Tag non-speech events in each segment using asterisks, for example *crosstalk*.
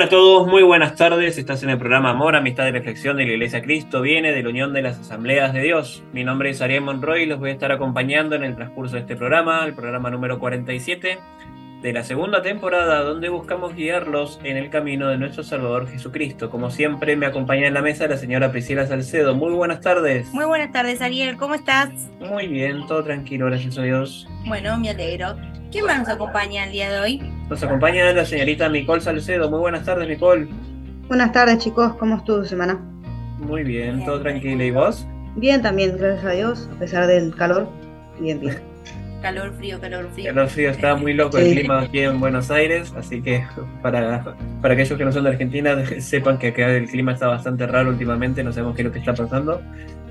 Hola a todos, muy buenas tardes. Estás en el programa Amor, Amistad y Reflexión de la Iglesia Cristo viene de la Unión de las Asambleas de Dios. Mi nombre es Ariel Monroy y los voy a estar acompañando en el transcurso de este programa, el programa número 47 de la segunda temporada, donde buscamos guiarlos en el camino de nuestro Salvador Jesucristo. Como siempre, me acompaña en la mesa la señora Priscila Salcedo. Muy buenas tardes. Muy buenas tardes, Ariel. ¿Cómo estás? Muy bien, todo tranquilo, gracias a Dios. Bueno, me alegro. ¿Quién más nos acompaña el día de hoy? Nos acompaña la señorita Nicole Salcedo. Muy buenas tardes, Nicole. Buenas tardes, chicos. ¿Cómo estuvo tu semana? Muy bien, todo tranquilo. ¿Y vos? Bien, también, gracias a Dios, a pesar del calor. Bien, bien. *laughs* Calor, frío, calor, frío. Calor, frío, está muy loco el clima aquí en Buenos Aires, así que para, para aquellos que no son de Argentina, *laughs* sepan que acá el clima está bastante raro últimamente, no sabemos qué es lo que está pasando,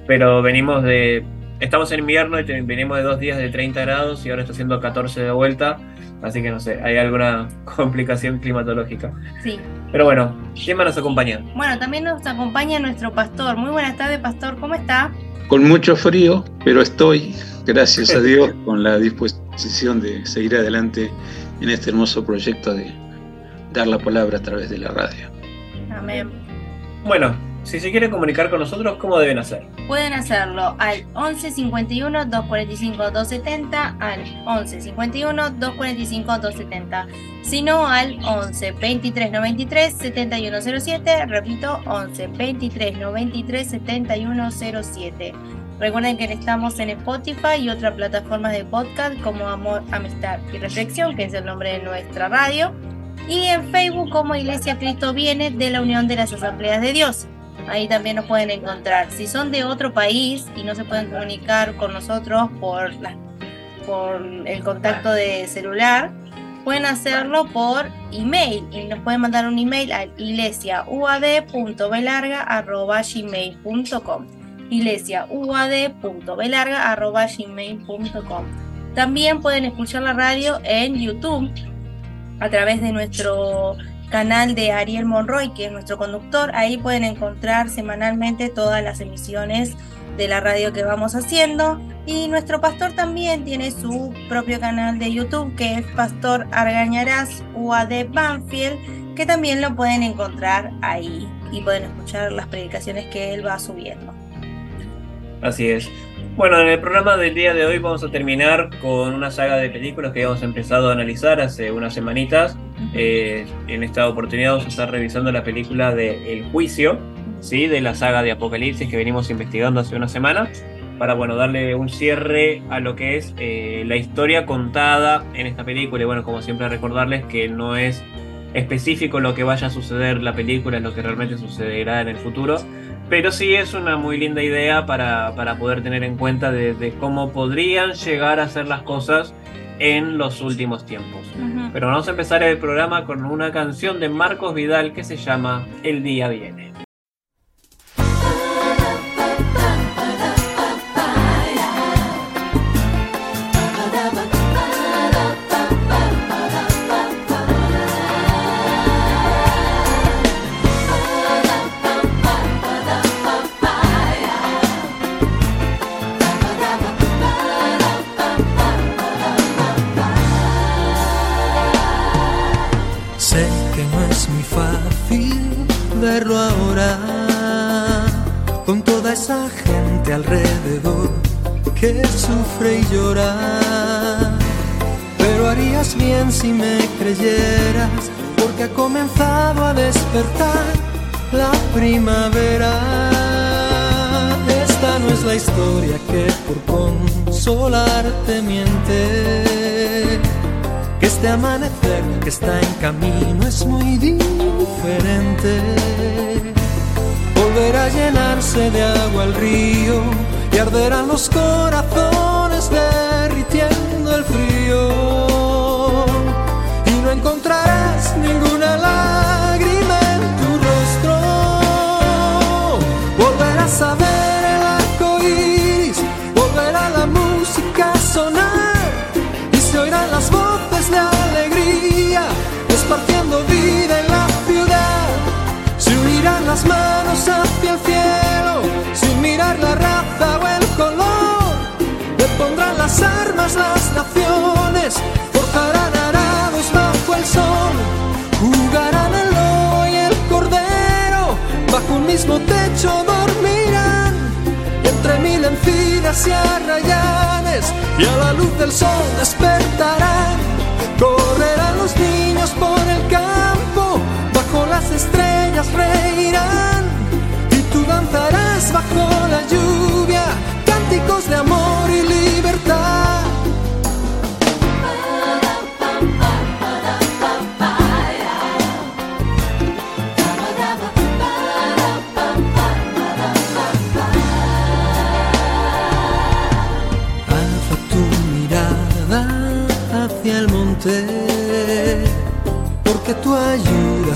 pero venimos de... Estamos en invierno y venimos de dos días de 30 grados y ahora está haciendo 14 de vuelta, así que no sé, hay alguna *laughs* complicación climatológica. Sí. Pero bueno, ¿quién más nos acompaña? Bueno, también nos acompaña nuestro pastor. Muy buenas tardes, pastor, ¿cómo está? Con mucho frío, pero estoy gracias a Dios, con la disposición de seguir adelante en este hermoso proyecto de dar la palabra a través de la radio. Amén. Bueno, si se quieren comunicar con nosotros, ¿cómo deben hacer? Pueden hacerlo al 11 51 245 270, al 11 51 245 270, sino al 11 23 93 7107, repito, 11 23 93 7107. Recuerden que estamos en Spotify y otras plataformas de podcast como Amor, Amistad y Reflexión, que es el nombre de nuestra radio. Y en Facebook como Iglesia Cristo Viene de la Unión de las Asambleas de Dios. Ahí también nos pueden encontrar. Si son de otro país y no se pueden comunicar con nosotros por, el contacto de celular, pueden hacerlo por email y nos pueden mandar un email a iglesiauad.belarga.gmail.com iglesiauad.belarga.gmail.com También pueden escuchar la radio en YouTube a través de nuestro canal de Ariel Monroy, que es nuestro conductor. Ahí pueden encontrar semanalmente todas las emisiones de la radio que vamos haciendo. Y nuestro pastor también tiene su propio canal de YouTube, que es Pastor Argañarás UAD Banfield, que también lo pueden encontrar ahí y pueden escuchar las predicaciones que él va subiendo. Así es. Bueno, en el programa del día de hoy vamos a terminar con una saga de películas que hemos empezado a analizar hace unas semanitas. Eh, en esta oportunidad vamos a estar revisando la película de El Juicio, ¿sí? de la saga de Apocalipsis que venimos investigando hace una semana, para bueno, darle un cierre a lo que es eh, la historia contada en esta película. Y bueno, como siempre recordarles que no es específico lo que vaya a suceder la película, es lo que realmente sucederá en el futuro pero sí es una muy linda idea para, poder tener en cuenta de, cómo podrían llegar a ser las cosas en los últimos tiempos. Pero vamos a empezar el programa con una canción de Marcos Vidal que se llama El día viene. Alrededor que sufre y llora. Pero harías bien si me creyeras, porque ha comenzado a despertar la primavera. Esta no es la historia que por consolarte miente. Que este amanecer que está en camino es muy diferente volverá a de agua el río y arderán los corazones derritiendo las manos hacia el cielo sin mirar la raza o el color. Le pondrán las armas las naciones, forjarán arados bajo el sol, jugarán el mismo techo dormirán. Entre mil encinas y arrayanes, y a la luz del sol despertarán. Correrán los niños por el campo, bajo las estrellas reirán. Y tú danzarás bajo la lluvia, cánticos de amor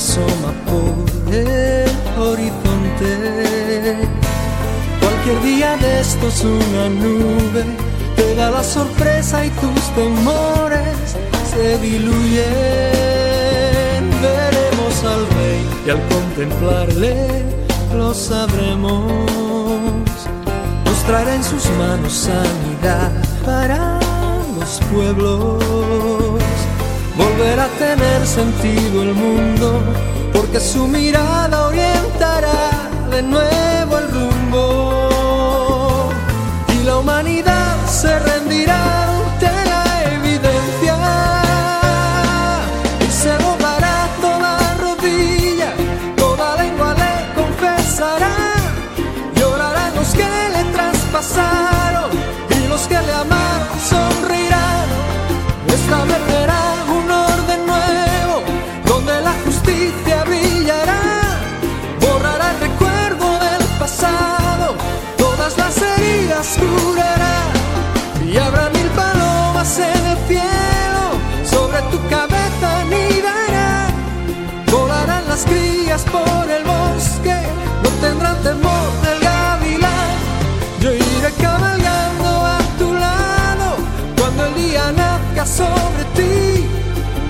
asoma por el horizonte. Cualquier día de estos una nube te da la sorpresa y tus temores se diluyen. Veremos al rey y al contemplarle lo sabremos nos en sus manos sanidad para los pueblos. Volverá a tener sentido el mundo, porque su mirada orientará de nuevo el rumbo. Y la humanidad se rendirá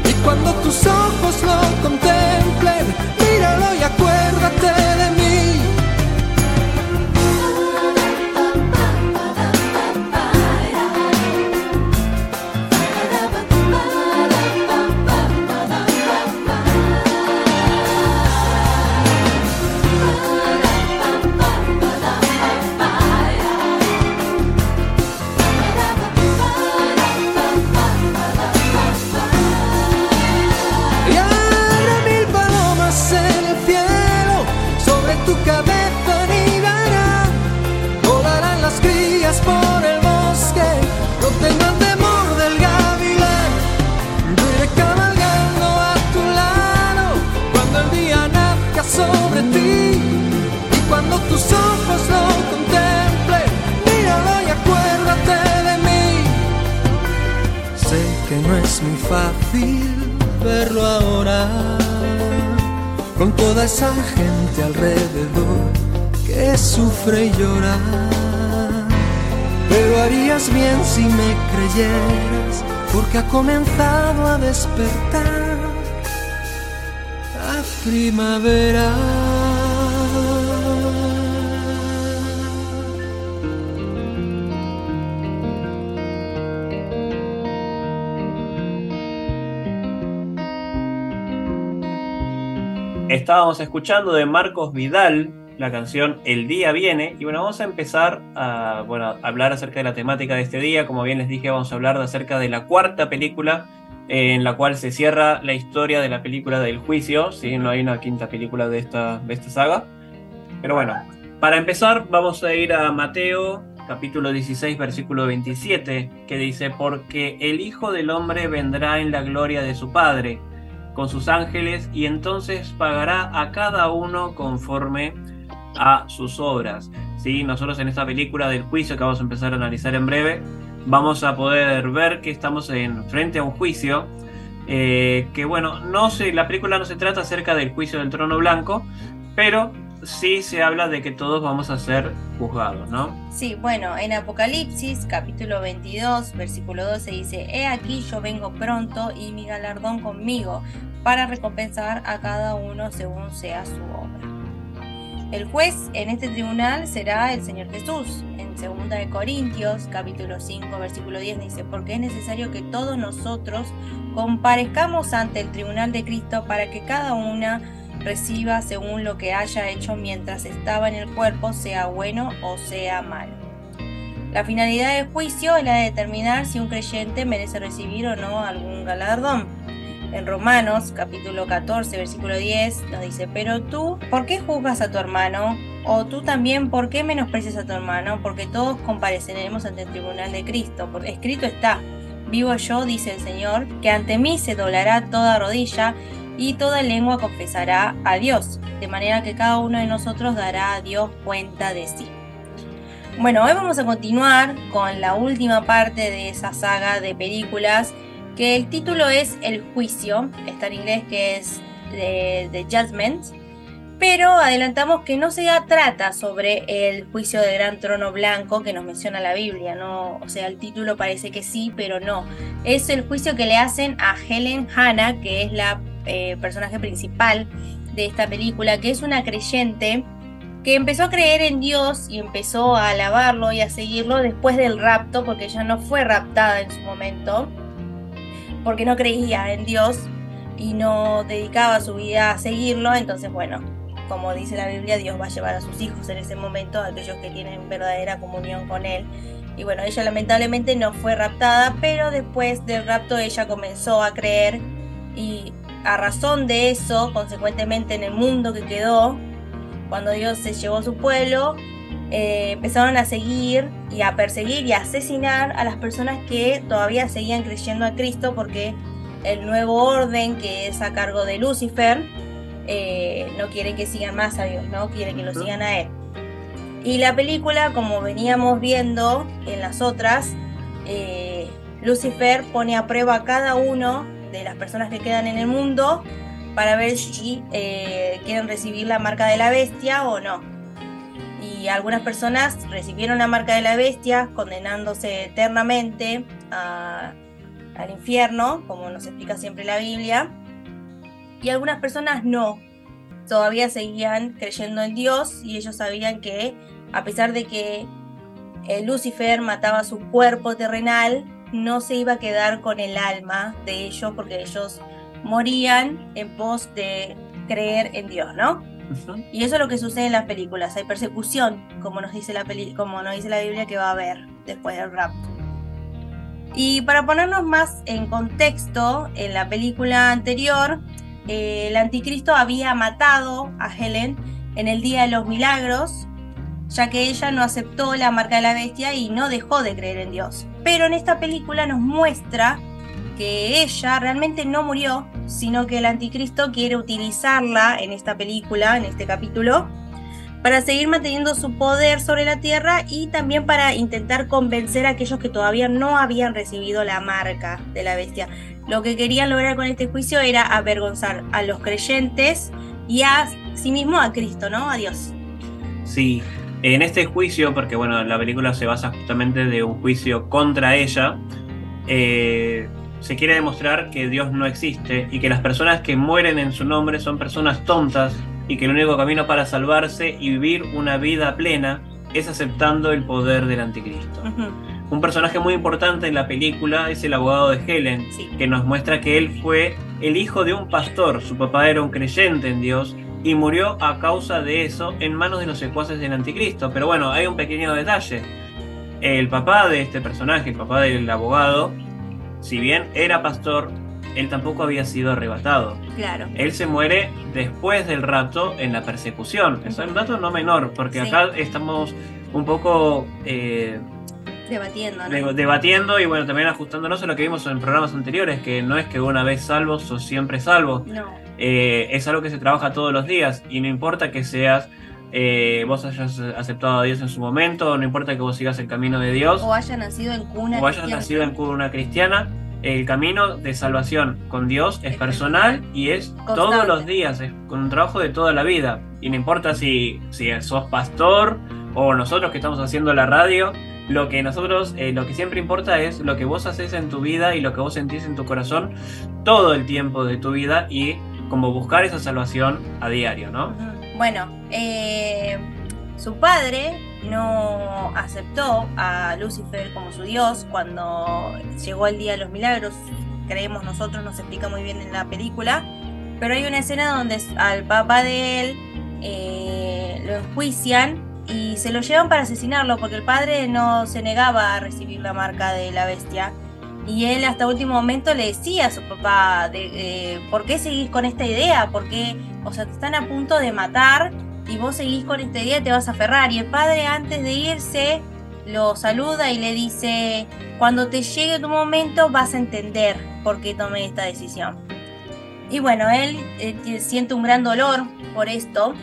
Y cuando tus ojos lo contemplen, ahora, con toda esa gente alrededor que sufre y llora. Pero harías bien si me creyeras, porque ha comenzado a despertar la primavera. Estábamos escuchando de Marcos Vidal la canción El día viene y bueno, vamos a empezar a hablar acerca de la temática de este día. Como bien les dije, vamos a hablar de acerca de la cuarta película en la cual se cierra la historia de la película del juicio. ¿sí? No hay una quinta película de esta, de esta saga. Pero bueno, para empezar vamos a ir a Mateo capítulo 16 versículo 27 que dice, porque el Hijo del Hombre vendrá en la gloria de su Padre con sus ángeles y entonces pagará a cada uno conforme a sus obras. ¿sí? Nosotros en esta película del juicio que vamos a empezar a analizar en breve, vamos a poder ver que estamos en frente a un juicio. eh, que bueno, no se, la película no se trata acerca del juicio del trono blanco, pero sí se habla de que todos vamos a ser juzgados, ¿no? Sí, bueno, en Apocalipsis capítulo 22, versículo 12 dice, He aquí yo vengo pronto y mi galardón conmigo para recompensar a cada uno según sea su obra. El juez en este tribunal será el Señor Jesús. En 2 de Corintios capítulo 5, versículo 10 dice, porque es necesario que todos nosotros comparezcamos ante el tribunal de Cristo para que cada una reciba según lo que haya hecho mientras estaba en el cuerpo, sea bueno o sea malo. La finalidad del juicio es la de determinar si un creyente merece recibir o no algún galardón. En Romanos capítulo 14 versículo 10 nos dice, pero tú, ¿por qué juzgas a tu hermano? O tú también, ¿por qué menosprecias a tu hermano? Porque todos compareceremos ante el tribunal de Cristo. Porque escrito está, vivo yo, dice el Señor, que ante mí se doblará toda rodilla y toda lengua confesará a Dios, de manera que cada uno de nosotros dará a Dios cuenta de sí. Bueno, hoy vamos a continuar con la última parte de esa saga de películas, que el título es El juicio, está en inglés que es The, Judgment, pero adelantamos que no se trata sobre el juicio del gran trono blanco que nos menciona la Biblia, ¿no? O sea, el título parece que sí, pero no. Es el juicio que le hacen a Helen Hanna, que es la eh, personaje principal de esta película, que es una creyente que empezó a creer en Dios y empezó a alabarlo y a seguirlo después del rapto, porque ella no fue raptada en su momento, porque no creía en Dios y no dedicaba su vida a seguirlo, entonces bueno, como dice la Biblia, Dios va a llevar a sus hijos en ese momento, a aquellos que tienen verdadera comunión con Él. Y bueno, ella lamentablemente no fue raptada, pero después del rapto ella comenzó a creer y a razón de eso, consecuentemente en el mundo que quedó, cuando Dios se llevó a su pueblo, eh, empezaron a seguir y a perseguir y a asesinar a las personas que todavía seguían creyendo a Cristo porque el nuevo orden que es a cargo de Lucifer eh, no quiere que sigan más a Dios, no quiere que lo sigan a Él. Y la película, como veníamos viendo en las otras, eh, Lucifer pone a prueba a cada uno de las personas que quedan en el mundo para ver si eh, quieren recibir la marca de la bestia o no. Y algunas personas recibieron la marca de la bestia condenándose eternamente al infierno, como nos explica siempre la Biblia. Y algunas personas no. Todavía seguían creyendo en Dios y ellos sabían que a pesar de que eh, Lucifer mataba su cuerpo terrenal, no se iba a quedar con el alma de ellos porque ellos morían en pos de creer en Dios, ¿no? Y eso es lo que sucede en las películas. Hay persecución, como nos dice la, como nos dice la Biblia que va a haber después del rapto. Y para ponernos más en contexto, en la película anterior, eh, el anticristo había matado a Helen en el Día de los Milagros, ya que ella no aceptó la marca de la bestia y no dejó de creer en Dios. Pero en esta película nos muestra que ella realmente no murió, sino que el anticristo quiere utilizarla en esta película, en este capítulo, para seguir manteniendo su poder sobre la tierra y también para intentar convencer a aquellos que todavía no habían recibido la marca de la bestia. Lo que querían lograr con este juicio era avergonzar a los creyentes y a sí mismo a Cristo, ¿no? A Dios. Sí, en este juicio, porque bueno, la película se basa justamente de un juicio contra ella, eh, se quiere demostrar que Dios no existe y que las personas que mueren en su nombre son personas tontas y que el único camino para salvarse y vivir una vida plena es aceptando el poder del anticristo. Un personaje muy importante en la película es el abogado de Helen, que nos muestra que él fue el hijo de un pastor, su papá era un creyente en Dios y murió a causa de eso en manos de los secuaces del anticristo. Pero bueno, hay un pequeño detalle. El papá de este personaje, el papá del abogado, si bien era pastor, él tampoco había sido arrebatado. Claro. Él se muere después del rapto en la persecución. Es un dato no menor, porque acá estamos un poco eh, debatiendo, ¿no? debatiendo y bueno, también ajustándonos a lo que vimos en programas anteriores, que no es que una vez salvo sos siempre salvo. No. Eh, es algo que se trabaja todos los días y no importa que seas, eh, vos hayas aceptado a Dios en su momento, no importa que vos sigas el camino de Dios. O hayas nacido en cuna o hayas nacido en cuna cristiana. El camino de salvación con Dios es personal y es todos los días, es con un trabajo de toda la vida. Y no importa si, si sos pastor o nosotros que estamos haciendo la radio, lo que nosotros, eh, lo que siempre importa es lo que vos haces en tu vida y lo que vos sentís en tu corazón todo el tiempo de tu vida y como buscar esa salvación a diario, ¿no? Bueno, eh, su padre no aceptó a Lucifer como su dios cuando llegó el día de los milagros, creemos nosotros, nos explica muy bien en la película, Pero hay una escena donde al papá de él eh, lo enjuician y se lo llevan para asesinarlo porque el padre no se negaba a recibir la marca de la bestia. Y él hasta último momento le decía a su papá, de, eh, ¿por qué seguís con esta idea? ¿Por qué, o sea, te están a punto de matar y vos seguís con esta idea y te vas a aferrar? Y el padre antes de irse lo saluda y le dice, cuando te llegue tu momento vas a entender por qué tomé esta decisión. Y bueno, él siente un gran dolor por esto,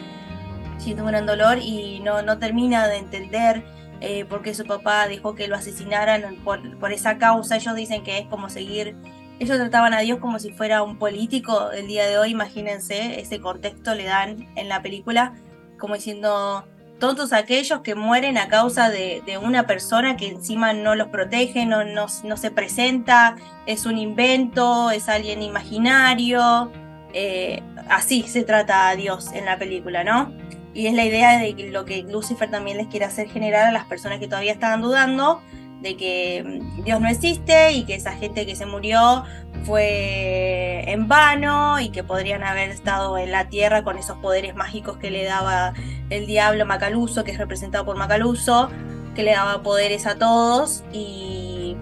siente un gran dolor y no, no termina de entender eh, por qué su papá dejó que lo asesinaran por, esa causa. Ellos dicen que es como seguir, ellos trataban a Dios como si fuera un político el día de hoy, imagínense, ese contexto le dan en la película, como diciendo, todos aquellos que mueren a causa de, una persona que encima no los protege, no, no, se presenta, es un invento, es alguien imaginario. Eh, así se trata a Dios en la película, ¿no? Y es la idea de lo que Lucifer también les quiere hacer generar a las personas que todavía estaban dudando de que mm, Dios no existe y que esa gente que se murió fue en vano y que podrían haber estado en la tierra con esos poderes mágicos que le daba el diablo Macaluso, que es representado por Macaluso, que le daba poderes a todos y,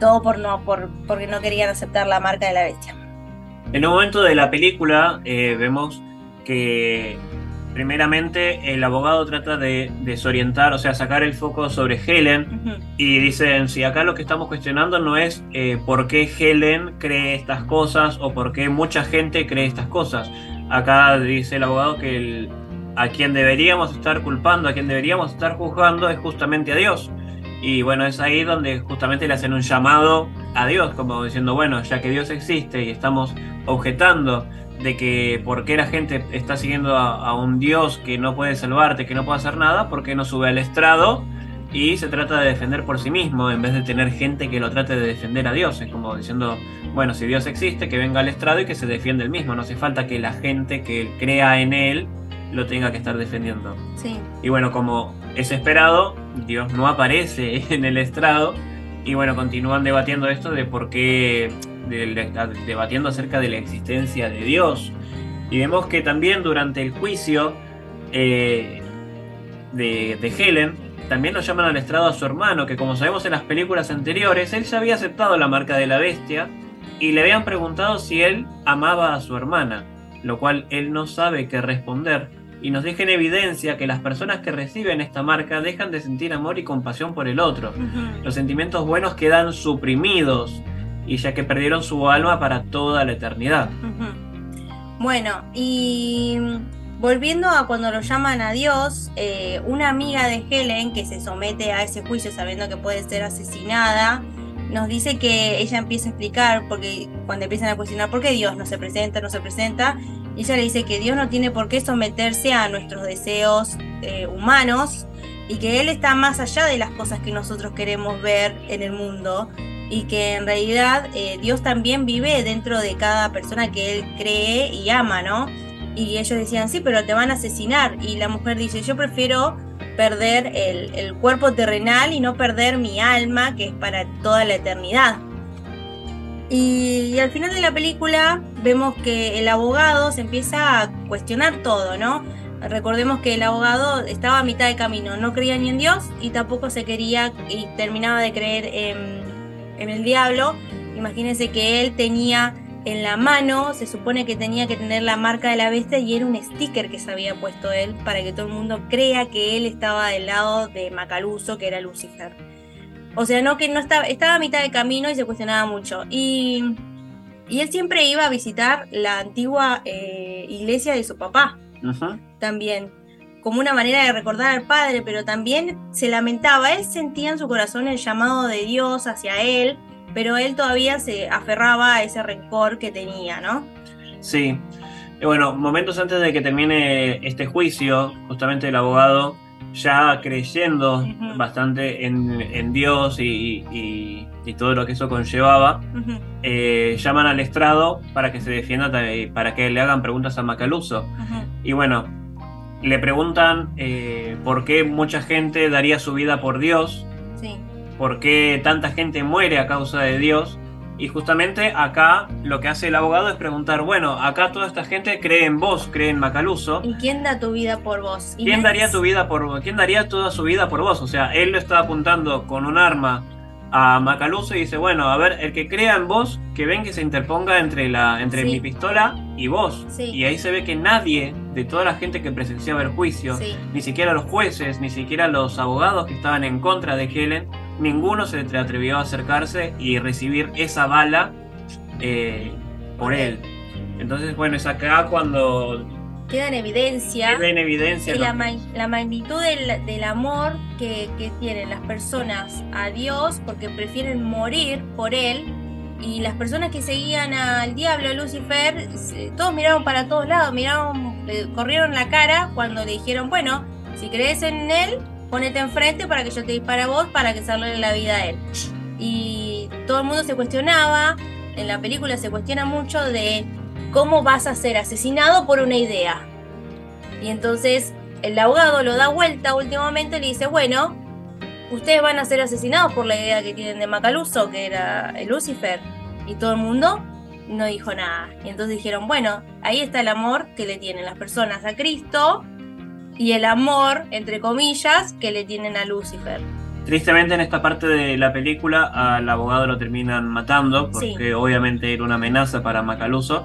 todo por no, por, porque no querían aceptar la marca de la bestia. En un momento de la película eh, vemos que primeramente el abogado trata de desorientar, o sea, sacar el foco sobre Helen y dicen, si acá lo que estamos cuestionando no es eh, por qué Helen cree estas cosas o por qué mucha gente cree estas cosas. Acá dice el abogado que a quien deberíamos estar culpando, a quien deberíamos estar juzgando es justamente a Dios. Y bueno, es ahí donde justamente le hacen un llamado a Dios, como diciendo, bueno, ya que Dios existe y estamos objetando de que por qué la gente está siguiendo a, un Dios que no puede salvarte, que no puede hacer nada, ¿por qué no sube al estrado y se trata de defender por sí mismo en vez de tener gente que lo trate de defender a Dios? Es como diciendo, bueno, si Dios existe, que venga al estrado y que se defienda el mismo. No hace falta que la gente que crea en él lo tenga que estar defendiendo. Sí. Y bueno, como es esperado, Dios no aparece *laughs* en el estrado. Y bueno, continúan debatiendo esto de por qué debatiendo acerca de la existencia de Dios. Y vemos que también durante el juicio eh, de, Helen, también lo llaman al estrado a su hermano, que como sabemos en las películas anteriores, él ya había aceptado la marca de la bestia y le habían preguntado si él amaba a su hermana, lo cual él no sabe qué responder. Y nos deja en evidencia que las personas que reciben esta marca dejan de sentir amor y compasión por el otro. Los sentimientos buenos quedan suprimidos y ya que perdieron su alma para toda la eternidad. Bueno, y volviendo a cuando lo llaman a Dios, eh, una amiga de Helen que se somete a ese juicio sabiendo que puede ser asesinada, nos dice que ella empieza a explicar, porque cuando empiezan a cuestionar por qué Dios no se presenta, no se presenta, ella le dice que Dios no tiene por qué someterse a nuestros deseos eh, humanos y que Él está más allá de las cosas que nosotros queremos ver en el mundo y que en realidad eh, Dios también vive dentro de cada persona que Él cree y ama, ¿no? Y ellos decían, sí, pero te van a asesinar. Y la mujer dice, yo prefiero perder el, cuerpo terrenal y no perder mi alma, que es para toda la eternidad. Y, al final de la película vemos que el abogado se empieza a cuestionar todo, ¿no? Recordemos que el abogado estaba a mitad de camino, no creía ni en Dios y tampoco se quería y terminaba de creer en en el diablo, imagínense que él tenía en la mano, se supone que tenía que tener la marca de la bestia y era un sticker que se había puesto él para que todo el mundo crea que él estaba del lado de Macaluso, que era Lucifer. O sea, no que no estaba, estaba a mitad de camino y se cuestionaba mucho. Y, y él siempre iba a visitar la antigua eh, iglesia de su papá. También como una manera de recordar al padre, pero también se lamentaba, él sentía en su corazón el llamado de Dios hacia él, pero él todavía se aferraba a ese rencor que tenía, ¿no? Sí. bueno, momentos antes de que termine este juicio, justamente el abogado, ya creyendo bastante en, Dios y, todo lo que eso conllevaba, eh, llaman al estrado para que se defienda, para que le hagan preguntas a Macaluso. Y bueno, le preguntan eh, por qué mucha gente daría su vida por Dios, por qué tanta gente muere a causa de Dios, Y justamente acá lo que hace el abogado es preguntar, bueno, acá toda esta gente cree en vos, cree en Macaluso. ¿Y quién da tu vida por vos? ¿Quién daría tu vida por vos? ¿Quién daría toda su vida por vos? O sea, él lo está apuntando con un arma a Macaluso y dice, bueno, a ver, el que crea en vos, que ven que se interponga entre la entre Sí. mi pistola y vos. Sí. Y ahí se ve que nadie de toda la gente que presenciaba el juicio, Sí. ni siquiera los jueces, ni siquiera los abogados que estaban en contra de Helen, ninguno se le atrevió a acercarse y recibir esa bala eh, por él. Entonces, bueno, es acá cuando Queda en evidencia. queda en evidencia y la, ma- magnitud del, del amor que, que tienen las personas a Dios porque prefieren morir por Él y las personas que seguían al diablo, a Lucifer, todos miraron para todos lados, miraron, le corrieron la cara cuando le dijeron, bueno, si crees en Él, ponete enfrente para que yo te dispare a vos para que salve la vida a Él. Y todo el mundo se cuestionaba, en la película se cuestiona mucho de cómo vas a ser asesinado por una idea. Y entonces el abogado lo da vuelta últimamente y le dice, bueno, ustedes van a ser asesinados por la idea que tienen de Macaluso, que era el Lucifer. Y todo el mundo no dijo nada. Y entonces dijeron, bueno, ahí está el amor que le tienen las personas a Cristo y el amor, entre comillas, que le tienen a Lucifer. Tristemente en esta parte de la película al abogado lo terminan matando porque Sí. obviamente era una amenaza para Macaluso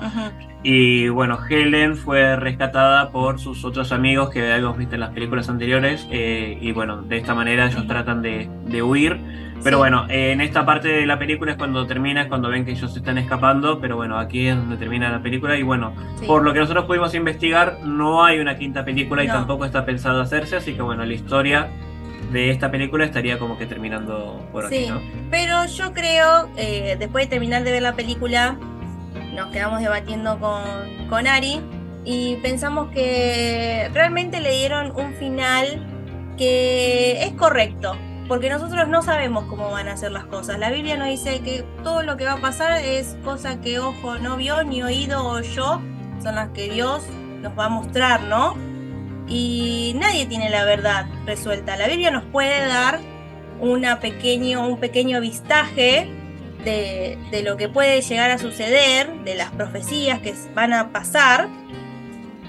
y bueno Helen fue rescatada por sus otros amigos que habíamos visto en las películas anteriores eh, y bueno de esta manera ellos tratan de, de huir pero Sí. bueno eh, en esta parte de la película es cuando termina es cuando ven que ellos se están escapando pero bueno aquí es donde termina la película y bueno Sí. por lo que nosotros pudimos investigar no hay una quinta película y No. tampoco está pensado hacerse así que bueno la historia de esta película estaría como que terminando por aquí, Sí. ¿no? Pero yo creo, eh, después de terminar de ver la película, nos quedamos debatiendo con, con Ari y pensamos que realmente le dieron un final que es correcto. Porque nosotros no sabemos cómo van a ser las cosas. La Biblia nos dice que todo lo que va a pasar es cosa que ojo no vio, ni oído oyó. Son las que Dios nos va a mostrar, ¿no? Y nadie tiene la verdad resuelta. La Biblia nos puede dar una pequeño, un pequeño vistaje de, de lo que puede llegar a suceder, de las profecías que van a pasar,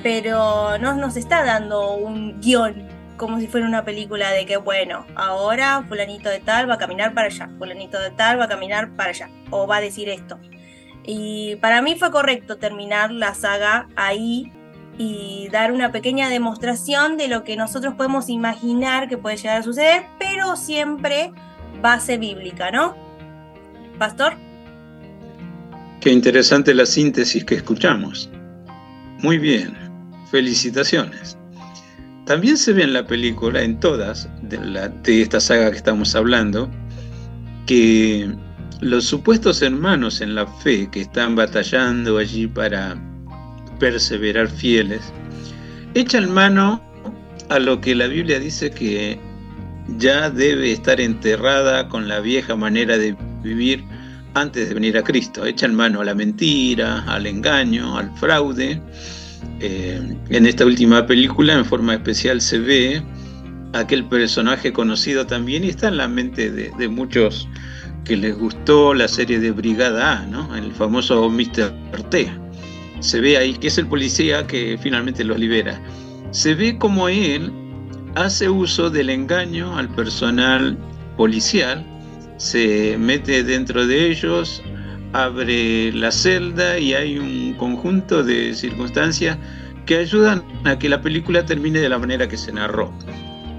pero no nos está dando un guion como si fuera una película de que, bueno, ahora fulanito de tal va a caminar para allá, fulanito de tal va a caminar para allá, o va a decir esto. Y para mí fue correcto terminar la saga ahí y dar una pequeña demostración de lo que nosotros podemos imaginar que puede llegar a suceder, pero siempre base bíblica, ¿no? Pastor. Qué interesante la síntesis que escuchamos. Muy bien, felicitaciones. También se ve en la película, en todas de, esta saga que estamos hablando, que los supuestos hermanos en la fe que están batallando allí para perseverar fieles, echan mano a lo que la Biblia dice que ya debe estar enterrada con la vieja manera de vivir antes de venir a Cristo. Echan mano a la mentira, al engaño, al fraude. Eh, en esta última película, en forma especial, se ve aquel personaje conocido también y está en la mente de, muchos que les gustó la serie de Brigada A, ¿no? el famoso Mr. T. Se ve ahí que es el policía que finalmente los libera. Se ve como él hace uso del engaño al personal policial, se mete dentro de ellos, abre la celda y hay un conjunto de circunstancias que ayudan a que la película termine de la manera que se narró.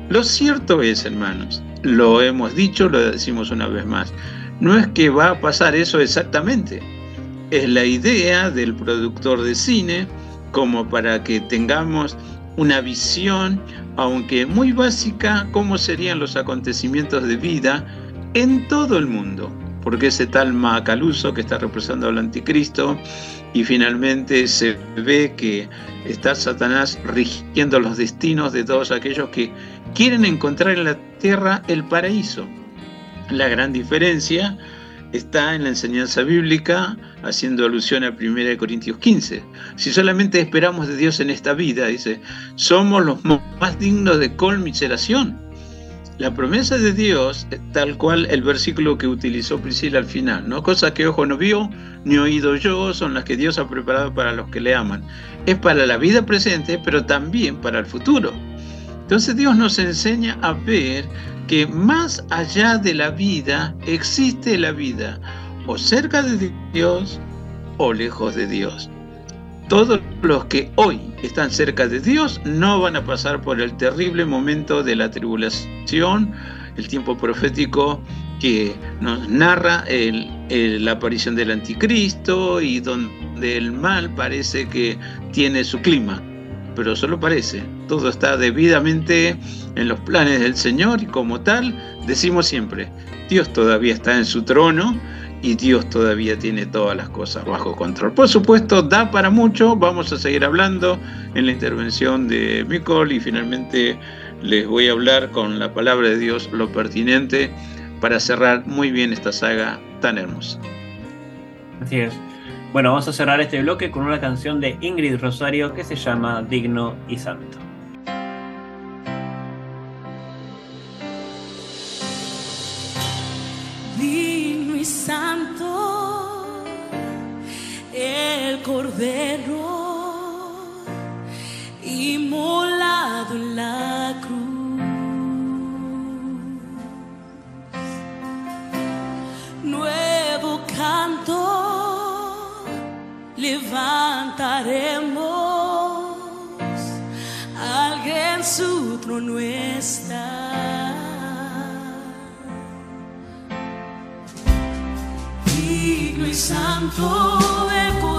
Lo cierto es, hermanos, lo hemos dicho, lo decimos una vez más, no es que va a pasar eso exactamente, es la idea del productor de cine como para que tengamos una visión, aunque muy básica, cómo serían los acontecimientos de vida en todo el mundo, porque ese tal Macaluso que está representando al anticristo y finalmente se ve que está Satanás rigiendo los destinos de todos aquellos que quieren encontrar en la tierra el paraíso. La gran diferencia está en la enseñanza bíblica haciendo alusión a 1 Corintios 15. Si solamente esperamos de Dios en esta vida, dice, somos los más dignos de conmiseración. la promesa de Dios, tal cual el versículo que utilizó Priscila al final, ¿no? Cosas que ojo no vio, ni oído yo, son las que Dios ha preparado para los que le aman. Es para la vida presente, pero también para el futuro. Entonces Dios nos enseña a ver que más allá de la vida existe la vida, o cerca de Dios o lejos de Dios. Todos los que hoy están cerca de Dios no van a pasar por el terrible momento de la tribulación, el tiempo profético que nos narra la aparición del anticristo y donde el mal parece que tiene su clima, pero solo parece. Todo está debidamente en los planes del Señor y como tal decimos siempre, Dios todavía está en su trono y Dios todavía tiene todas las cosas bajo control. Por supuesto, da para mucho, vamos a seguir hablando en la intervención de Micol y finalmente les voy a hablar con la palabra de Dios lo pertinente para cerrar muy bien esta saga tan hermosa. Así es. Bueno, vamos a cerrar este bloque con una canción de Ingrid Rosario que se llama Digno y santo, cordero inmolado en la cruz. Nuevo canto levantaremos, alguien su trono está. y santo cordero,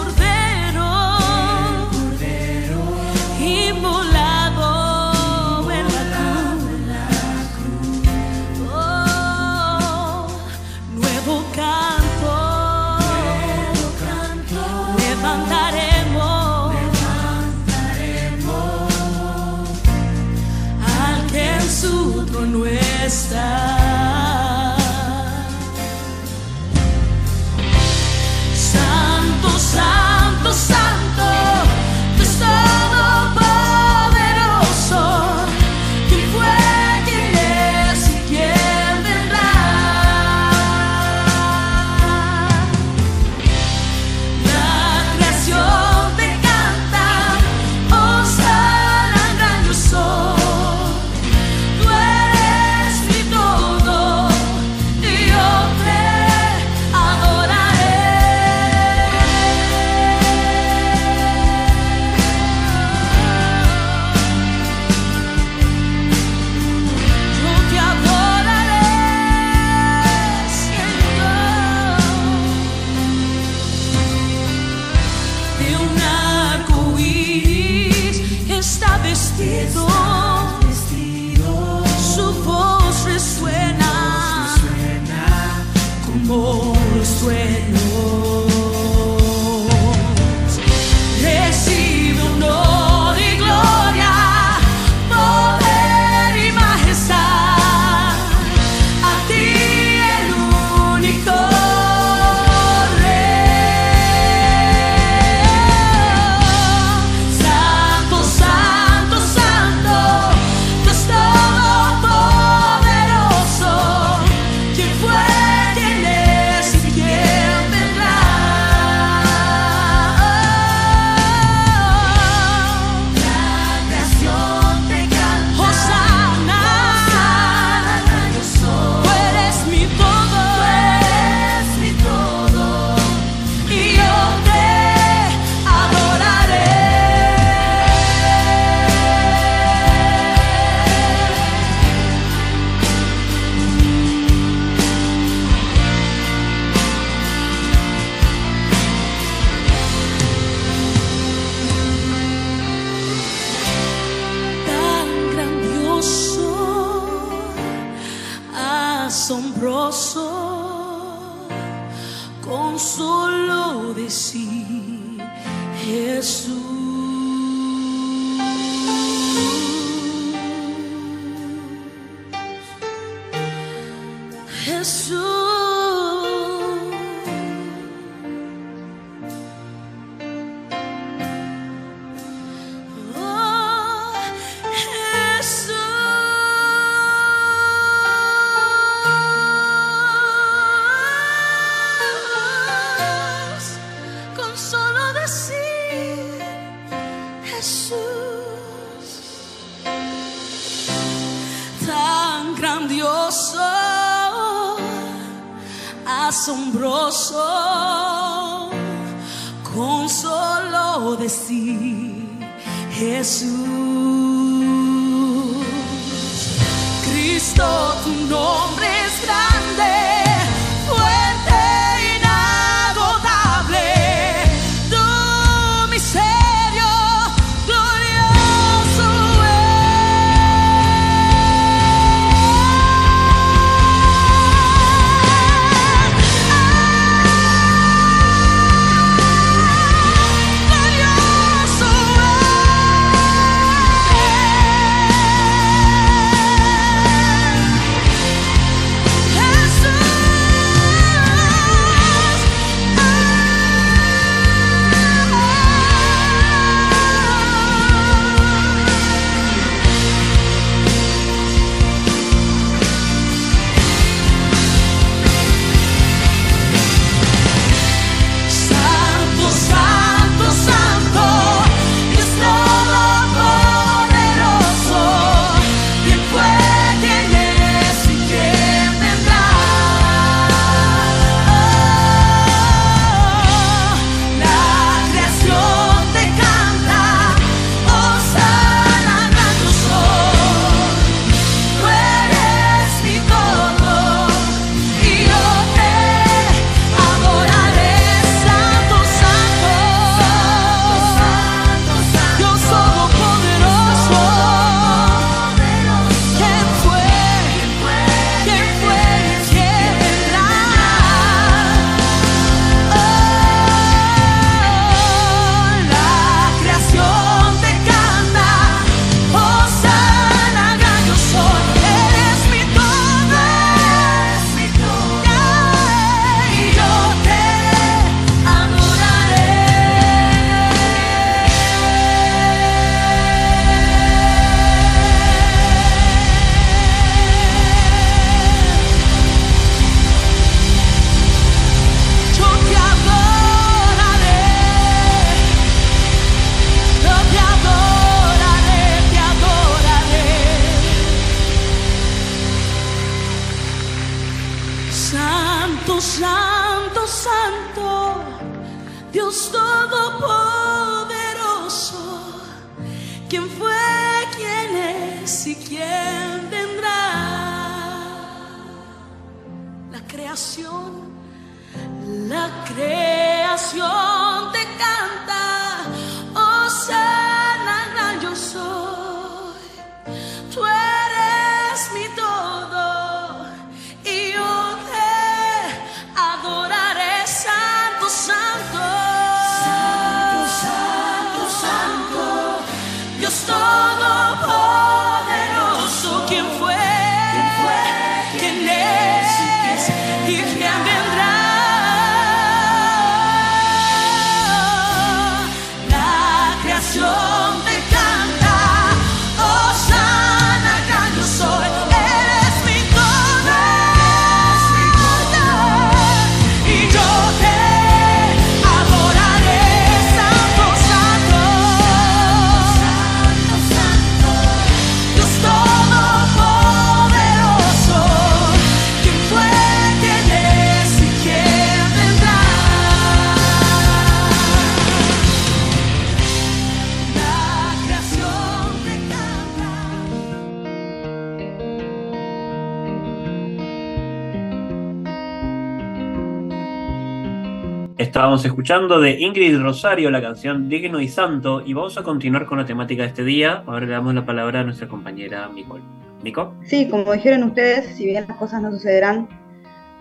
Estábamos escuchando de Ingrid Rosario la canción Digno y Santo y vamos a continuar con la temática de este día. Ahora le damos la palabra a nuestra compañera Nicole. ¿Nico? Sí, como dijeron ustedes, si bien las cosas no sucederán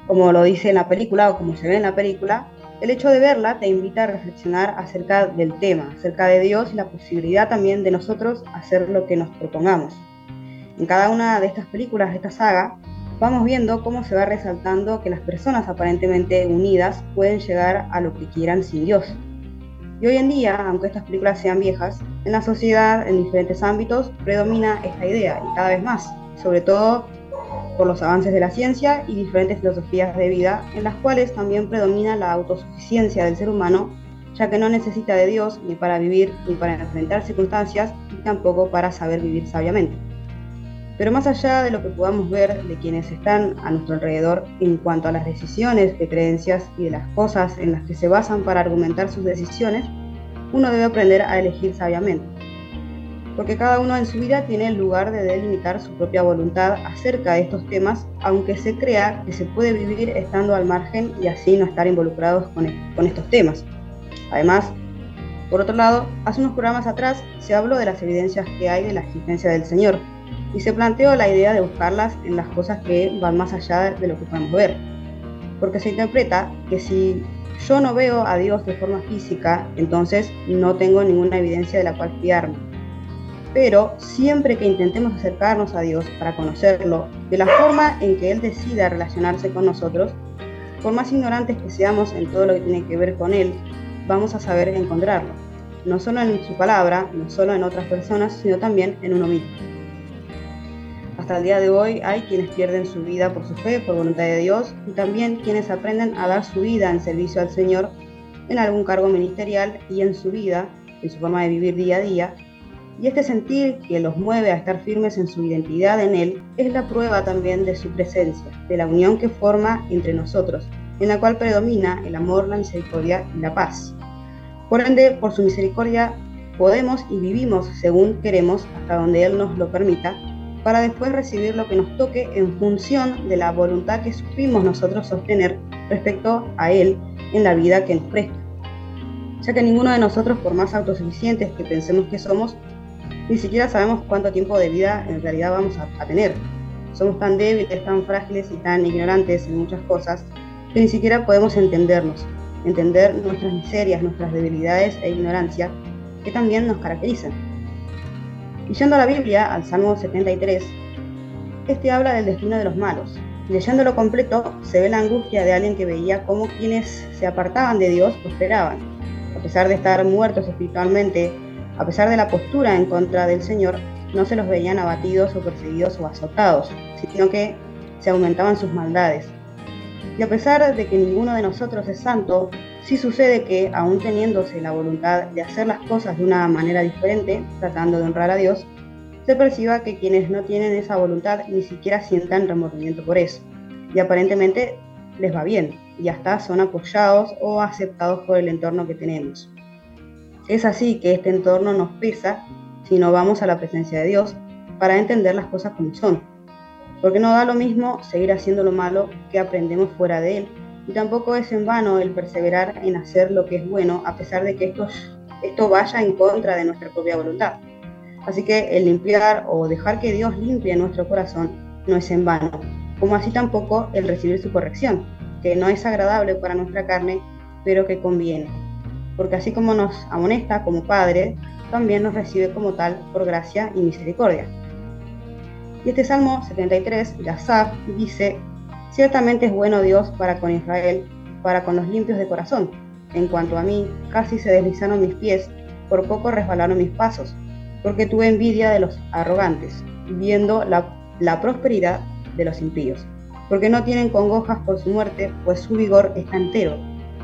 como lo dice en la película o como se ve en la película, el hecho de verla te invita a reflexionar acerca del tema, acerca de Dios y la posibilidad también de nosotros hacer lo que nos propongamos. En cada una de estas películas, de esta saga, vamos viendo cómo se va resaltando que las personas aparentemente unidas pueden llegar a lo que quieran sin Dios. Y hoy en día, aunque estas películas sean viejas, en la sociedad, en diferentes ámbitos, predomina esta idea y cada vez más, sobre todo por los avances de la ciencia y diferentes filosofías de vida, en las cuales también predomina la autosuficiencia del ser humano, ya que no necesita de Dios ni para vivir ni para enfrentar circunstancias, y tampoco para saber vivir sabiamente. Pero más allá de lo que podamos ver de quienes están a nuestro alrededor en cuanto a las decisiones de creencias y de las cosas en las que se basan para argumentar sus decisiones, uno debe aprender a elegir sabiamente. Porque cada uno en su vida tiene el lugar de delimitar su propia voluntad acerca de estos temas, aunque se crea que se puede vivir estando al margen y así no estar involucrados con, con estos temas. Además, por otro lado, hace unos programas atrás se habló de las evidencias que hay de la existencia del Señor y se planteó la idea de buscarlas en las cosas que van más allá de lo que podemos ver. Porque se interpreta que si yo no veo a Dios de forma física, entonces no tengo ninguna evidencia de la cual fiarme. Pero siempre que intentemos acercarnos a Dios para conocerlo, de la forma en que Él decida relacionarse con nosotros, por más ignorantes que seamos en todo lo que tiene que ver con Él, vamos a saber encontrarlo, no solo en su palabra, no solo en otras personas, sino también en uno mismo. Hasta el día de hoy hay quienes pierden su vida por su fe, por voluntad de Dios, y también quienes aprenden a dar su vida en servicio al Señor en algún cargo ministerial y en su vida, en su forma de vivir día a día. Y este sentir que los mueve a estar firmes en su identidad en Él es la prueba también de su presencia, de la unión que forma entre nosotros, en la cual predomina el amor, la misericordia y la paz. Por ende, por su misericordia, podemos y vivimos según queremos hasta donde Él nos lo permita, para después recibir lo que nos toque en función de la voluntad que supimos nosotros sostener respecto a Él en la vida que nos presta. Ya que ninguno de nosotros, por más autosuficientes que pensemos que somos, ni siquiera sabemos cuánto tiempo de vida en realidad vamos a, a tener. Somos tan débiles, tan frágiles y tan ignorantes en muchas cosas que ni siquiera podemos entendernos, entender nuestras miserias, nuestras debilidades e ignorancia que también nos caracterizan. Y yendo a la Biblia, al Salmo 73, este habla del destino de los malos. Leyéndolo completo, se ve la angustia de alguien que veía cómo quienes se apartaban de Dios prosperaban. A pesar de estar muertos espiritualmente, a pesar de la postura en contra del Señor, no se los veían abatidos o perseguidos o azotados, sino que se aumentaban sus maldades, y a pesar de que ninguno de nosotros es santo, sí sucede que, aún teniéndose la voluntad de hacer las cosas de una manera diferente, tratando de honrar a Dios, se perciba que quienes no tienen esa voluntad ni siquiera sientan remordimiento por eso. Y aparentemente les va bien, y hasta son apoyados o aceptados por el entorno que tenemos. Es así que este entorno nos pesa si no vamos a la presencia de Dios para entender las cosas como son porque no da lo mismo seguir haciendo lo malo que aprendemos fuera de él, y tampoco es en vano el perseverar en hacer lo que es bueno, a pesar de que esto, esto vaya en contra de nuestra propia voluntad. Así que el limpiar o dejar que Dios limpie nuestro corazón no es en vano, como así tampoco el recibir su corrección, que no es agradable para nuestra carne, pero que conviene. Porque así como nos amonesta como Padre, también nos recibe como tal por gracia y misericordia. Y este Salmo 73 de Asaf dice, ciertamente es bueno Dios para con Israel, para con los limpios de corazón. En cuanto a mí, casi se deslizaron mis pies, por poco resbalaron mis pasos, porque tuve envidia de los arrogantes, viendo la, prosperidad de los impíos. Porque no tienen congojas por su muerte, pues su vigor está entero.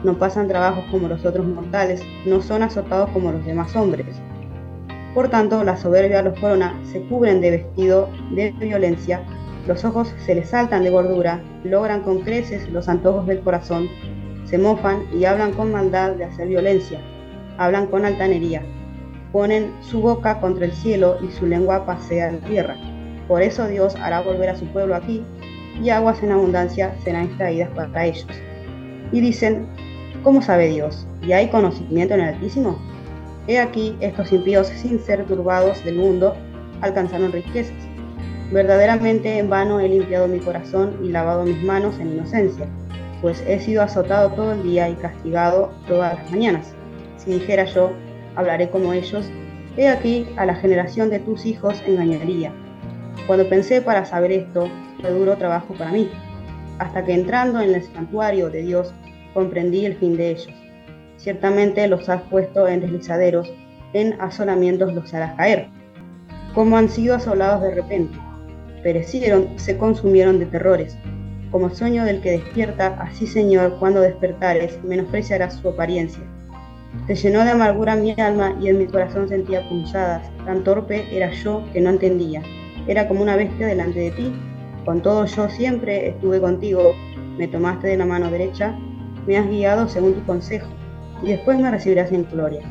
No pasan trabajos como los otros mortales, no son azotados como los demás hombres por tanto, la soberbia los corona, se cubren de vestido de violencia, los ojos se les saltan de gordura, logran con creces los antojos del corazón, se mofan y hablan con maldad de hacer violencia, hablan con altanería, ponen su boca contra el cielo y su lengua pasea la tierra. Por eso Dios hará volver a su pueblo aquí, y aguas en abundancia serán extraídas para ellos. Y dicen, ¿cómo sabe Dios? ¿Y hay conocimiento en el Altísimo? He aquí, estos impíos, sin ser turbados del mundo, alcanzaron riquezas. Verdaderamente en vano he limpiado mi corazón y lavado mis manos en inocencia, pues he sido azotado todo el día y castigado todas las mañanas. Si dijera yo, hablaré como ellos, he aquí a la generación de tus hijos engañaría. Cuando pensé para saber esto, fue duro trabajo para mí, hasta que entrando en el santuario de Dios comprendí el fin de ellos ciertamente los has puesto en deslizaderos, en asolamientos los harás caer. Como han sido asolados de repente, perecieron, se consumieron de terrores. Como sueño del que despierta, así Señor, cuando despertares, menospreciarás su apariencia. Te llenó de amargura mi alma y en mi corazón sentía punzadas, tan torpe era yo que no entendía. era como una bestia delante de ti. Con todo yo siempre estuve contigo, me tomaste de la mano derecha, me has guiado según tu consejo, y después me recibirás en gloria.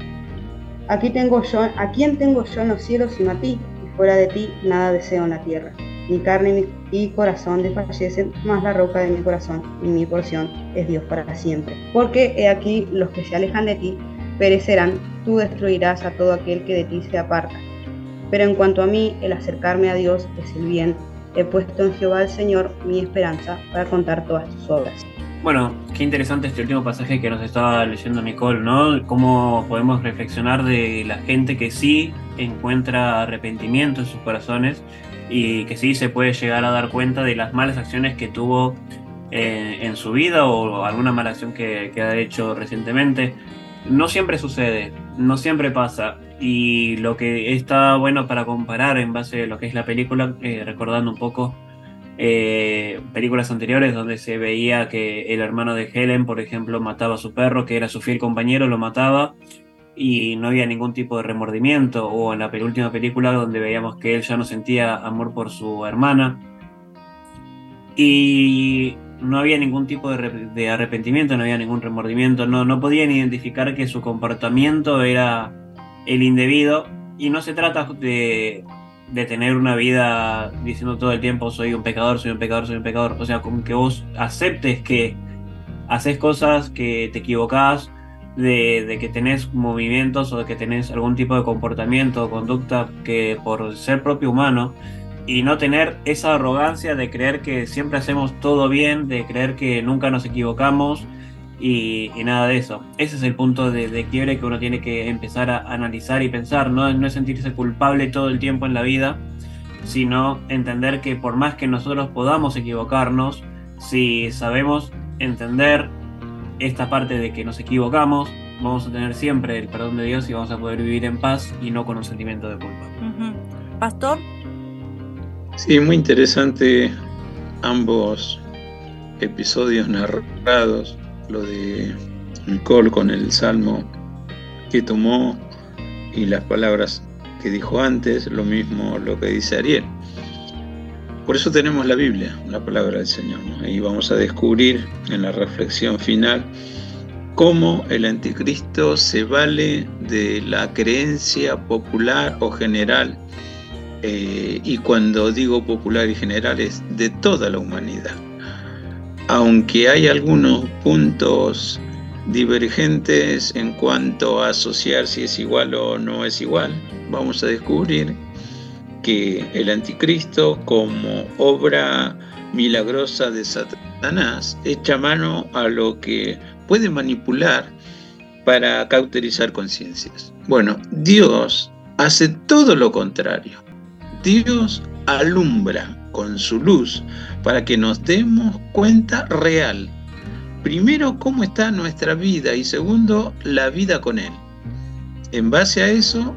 Aquí tengo yo, ¿a quién tengo yo en los cielos sino a ti? Y fuera de ti nada deseo en la tierra. Mi carne y corazón desfallecen, mas la roca de mi corazón y mi porción es Dios para siempre. Porque he aquí los que se alejan de ti perecerán, tú destruirás a todo aquel que de ti se aparta. Pero en cuanto a mí, el acercarme a Dios es el bien. He puesto en Jehová el Señor mi esperanza para contar todas tus obras. Bueno, qué interesante este último pasaje que nos estaba leyendo Nicole, ¿no? Cómo podemos reflexionar de la gente que sí encuentra arrepentimiento en sus corazones y que sí se puede llegar a dar cuenta de las malas acciones que tuvo eh, en su vida o alguna mala acción que, ha hecho recientemente. No siempre sucede, no siempre pasa. Y lo que está bueno para comparar en base a lo que es la película, eh, recordando un poco eh, películas anteriores donde se veía que el hermano de Helen, por ejemplo, mataba a su perro, que era su fiel compañero, lo mataba y no había ningún tipo de remordimiento, o en la penúltima película donde veíamos que él ya no sentía amor por su hermana y no había ningún tipo de, arrepentimiento, no había ningún remordimiento, no, no podían identificar que su comportamiento era el indebido y no se trata de, de tener una vida diciendo todo el tiempo soy un pecador, soy un pecador, soy un pecador, o sea, con que vos aceptes que haces cosas, que te equivocás, de, que tenés movimientos o de que tenés algún tipo de comportamiento o conducta que por ser propio humano y no tener esa arrogancia de creer que siempre hacemos todo bien, de creer que nunca nos equivocamos y, y nada de eso. Ese es el punto de, de, quiebre que uno tiene que empezar a analizar y pensar, ¿no? no es sentirse culpable todo el tiempo en la vida, sino entender que por más que nosotros podamos equivocarnos, si sabemos entender esta parte de que nos equivocamos, vamos a tener siempre el perdón de Dios y vamos a poder vivir en paz y no con un sentimiento de culpa. Uh -huh. Pastor. Sí, muy interesante ambos episodios narrados, lo de Nicole con el salmo que tomó y las palabras que dijo antes, lo mismo lo que dice Ariel. Por eso tenemos la Biblia, la palabra del Señor. ¿no? Y vamos a descubrir en la reflexión final cómo el anticristo se vale de la creencia popular o general. Eh, y cuando digo popular y general es de toda la humanidad. Aunque hay algunos puntos divergentes en cuanto a asociar si es igual o no es igual, vamos a descubrir que el anticristo como obra milagrosa de Satanás echa mano a lo que puede manipular para cauterizar conciencias. Bueno, Dios hace todo lo contrario. Dios alumbra con su luz para que nos demos cuenta real. Primero, cómo está nuestra vida y segundo, la vida con Él. En base a eso,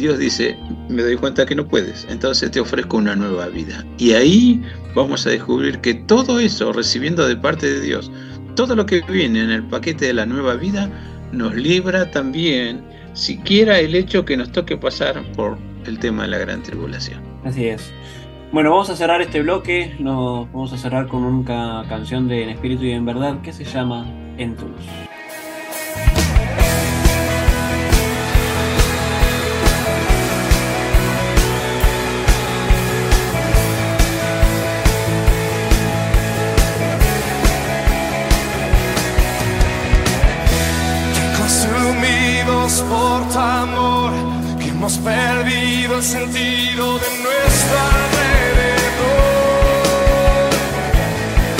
Dios dice, me doy cuenta que no puedes, entonces te ofrezco una nueva vida. Y ahí vamos a descubrir que todo eso, recibiendo de parte de Dios, todo lo que viene en el paquete de la nueva vida, nos libra también siquiera el hecho que nos toque pasar por el tema de la gran tribulación. Así es. Bueno, vamos a cerrar este bloque, nos vamos a cerrar con una canción de En Espíritu y en Verdad que se llama En tu luz. Por tu amor, que hemos perdido el sentido de nuestro alrededor.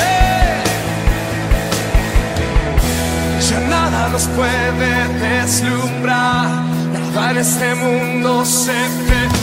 ¡Eh! Ya nada nos puede deslumbrar, nada en este mundo se te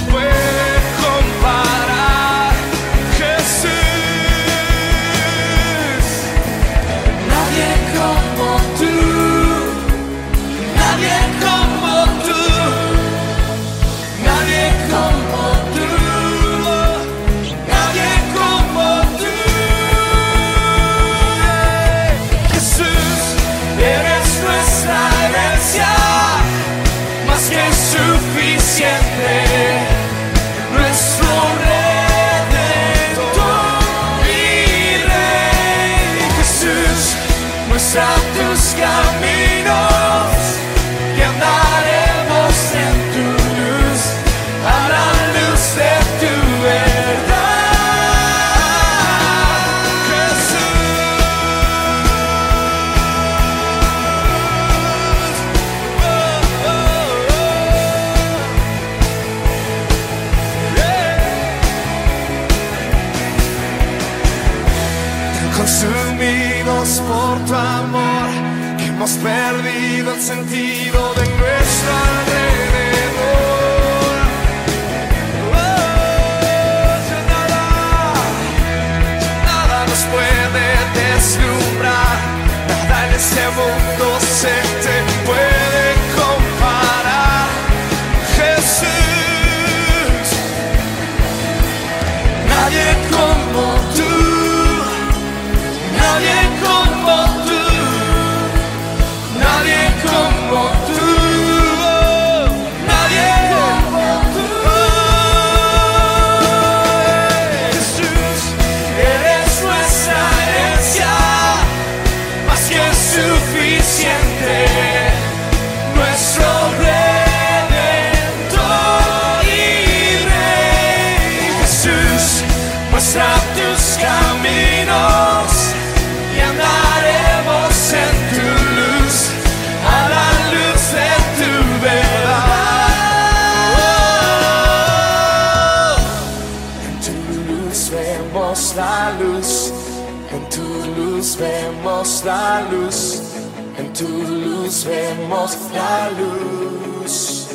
tu luz vemos la luz.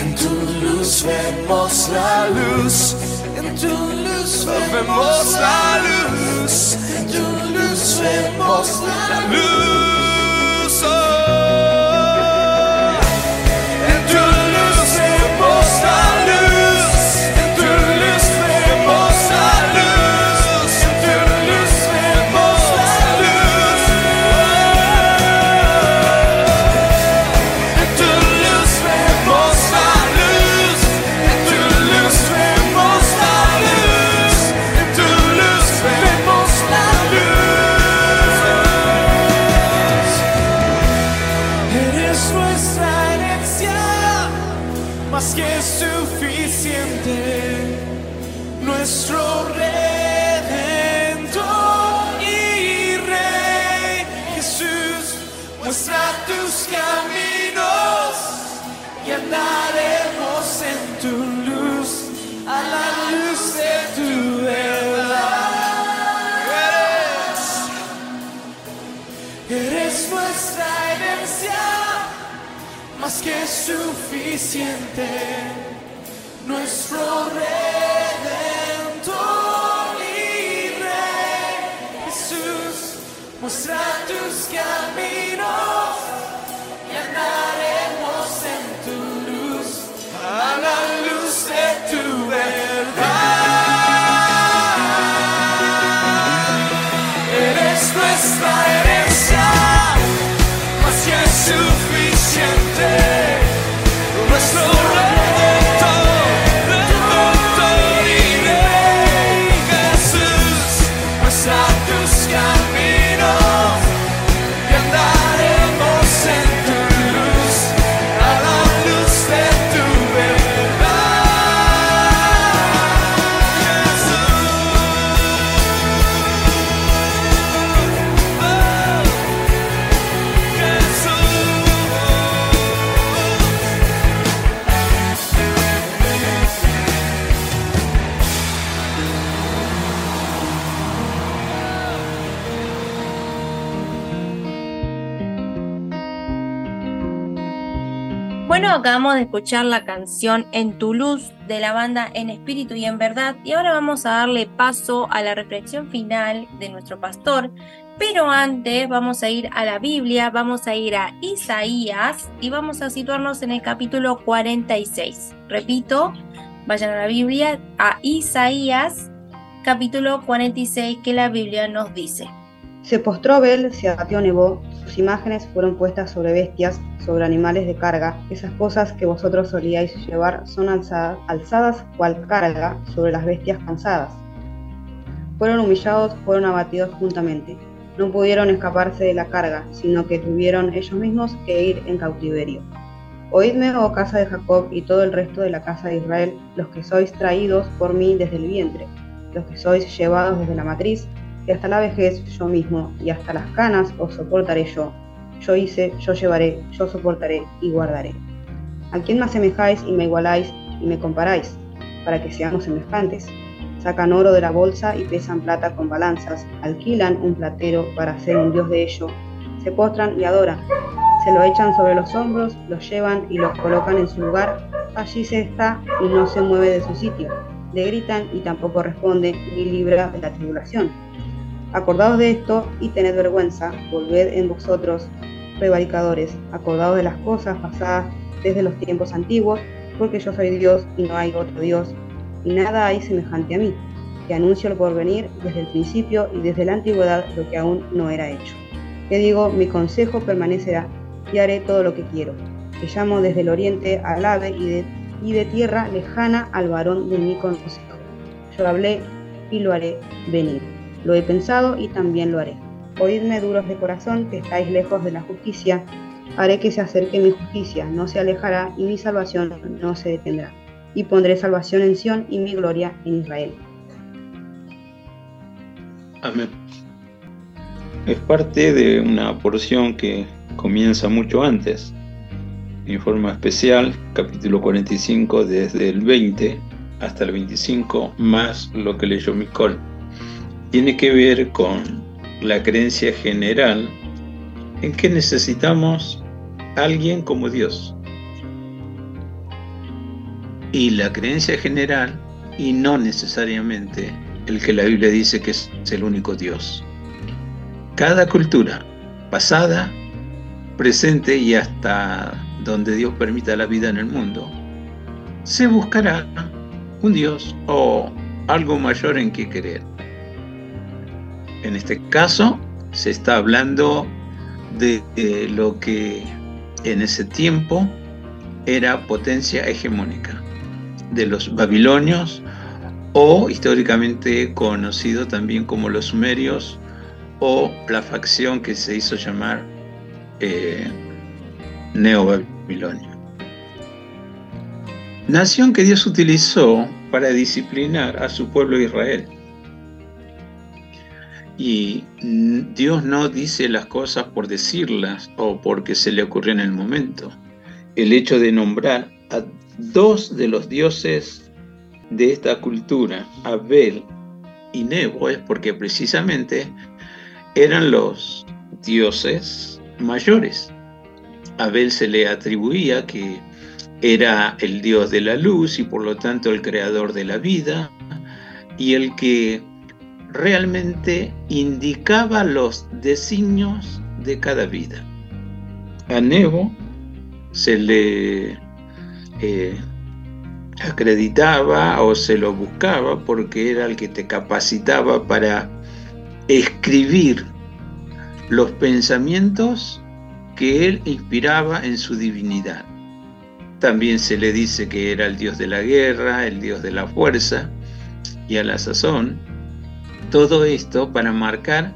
En tu luz vemos la luz. En tu luz vemos la luz. En tu luz vemos la luz. Oh. Acabamos de escuchar la canción En Toulouse de la banda En Espíritu y en Verdad y ahora vamos a darle paso a la reflexión final de nuestro pastor. Pero antes vamos a ir a la Biblia, vamos a ir a Isaías y vamos a situarnos en el capítulo 46. Repito, vayan a la Biblia, a Isaías capítulo 46 que la Biblia nos dice. Se postró Bel, se abatió Nebo, sus imágenes fueron puestas sobre bestias, sobre animales de carga, esas cosas que vosotros solíais llevar son alzadas, alzadas cual carga sobre las bestias cansadas. Fueron humillados, fueron abatidos juntamente. No pudieron escaparse de la carga, sino que tuvieron ellos mismos que ir en cautiverio. Oídme, oh casa de Jacob, y todo el resto de la casa de Israel, los que sois traídos por mí desde el vientre, los que sois llevados desde la matriz, que hasta la vejez yo mismo, y hasta las canas os soportaré yo. Yo hice, yo llevaré, yo soportaré y guardaré. ¿A quién me asemejáis y me igualáis y me comparáis? Para que seamos semejantes. Sacan oro de la bolsa y pesan plata con balanzas, alquilan un platero para hacer un dios de ello, se postran y adoran, se lo echan sobre los hombros, lo llevan y lo colocan en su lugar, allí se está y no se mueve de su sitio, le gritan y tampoco responde ni libra de la tribulación. Acordaos de esto y tened vergüenza, volved en vosotros, prevaricadores, acordaos de las cosas pasadas desde los tiempos antiguos, porque yo soy Dios y no hay otro Dios, y nada hay semejante a mí, que anuncio el porvenir desde el principio y desde la antigüedad lo que aún no era hecho. Que digo, mi consejo permanecerá y haré todo lo que quiero. Que llamo desde el oriente al ave y de, y de tierra lejana al varón de mi consejo. Yo hablé y lo haré venir. Lo he pensado y también lo haré. Oídme duros de corazón, que estáis lejos de la justicia. Haré que se acerque mi justicia, no se alejará, y mi salvación no se detendrá. Y pondré salvación en Sión y mi gloria en Israel. Amén. Es parte de una porción que comienza mucho antes. En forma especial, capítulo 45, desde el 20 hasta el 25, más lo que leyó Micol tiene que ver con la creencia general en que necesitamos alguien como Dios. Y la creencia general y no necesariamente el que la Biblia dice que es el único Dios. Cada cultura, pasada, presente y hasta donde Dios permita la vida en el mundo, se buscará un Dios o algo mayor en que creer. En este caso, se está hablando de, lo que en ese tiempo era potencia hegemónica, de los babilonios o históricamente conocido también como los sumerios o la facción que se hizo llamar eh, Neo-Babilonia. Nación que Dios utilizó para disciplinar a su pueblo Israel y Dios no dice las cosas por decirlas o porque se le ocurrió en el momento. El hecho de nombrar a dos de los dioses de esta cultura, Abel y Nebo, es porque precisamente eran los dioses mayores. Abel se le atribuía que era el dios de la luz y por lo tanto el creador de la vida y el que realmente indicaba los designios de cada vida. A Nebo se le eh, acreditaba o se lo buscaba porque era el que te capacitaba para escribir los pensamientos que él inspiraba en su divinidad. También se le dice que era el dios de la guerra, el dios de la fuerza, y a la sazón todo esto para marcar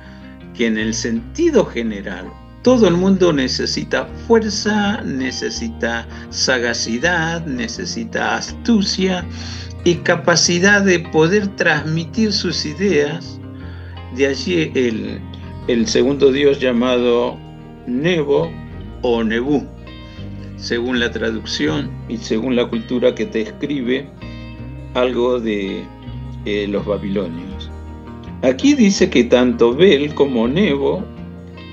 que en el sentido general todo el mundo necesita fuerza, necesita sagacidad, necesita astucia y capacidad de poder transmitir sus ideas. De allí el, segundo dios llamado Nebo o Nebú, según la traducción y según la cultura que te escribe algo de eh, los babilonios. Aquí dice que tanto Bel como Nebo,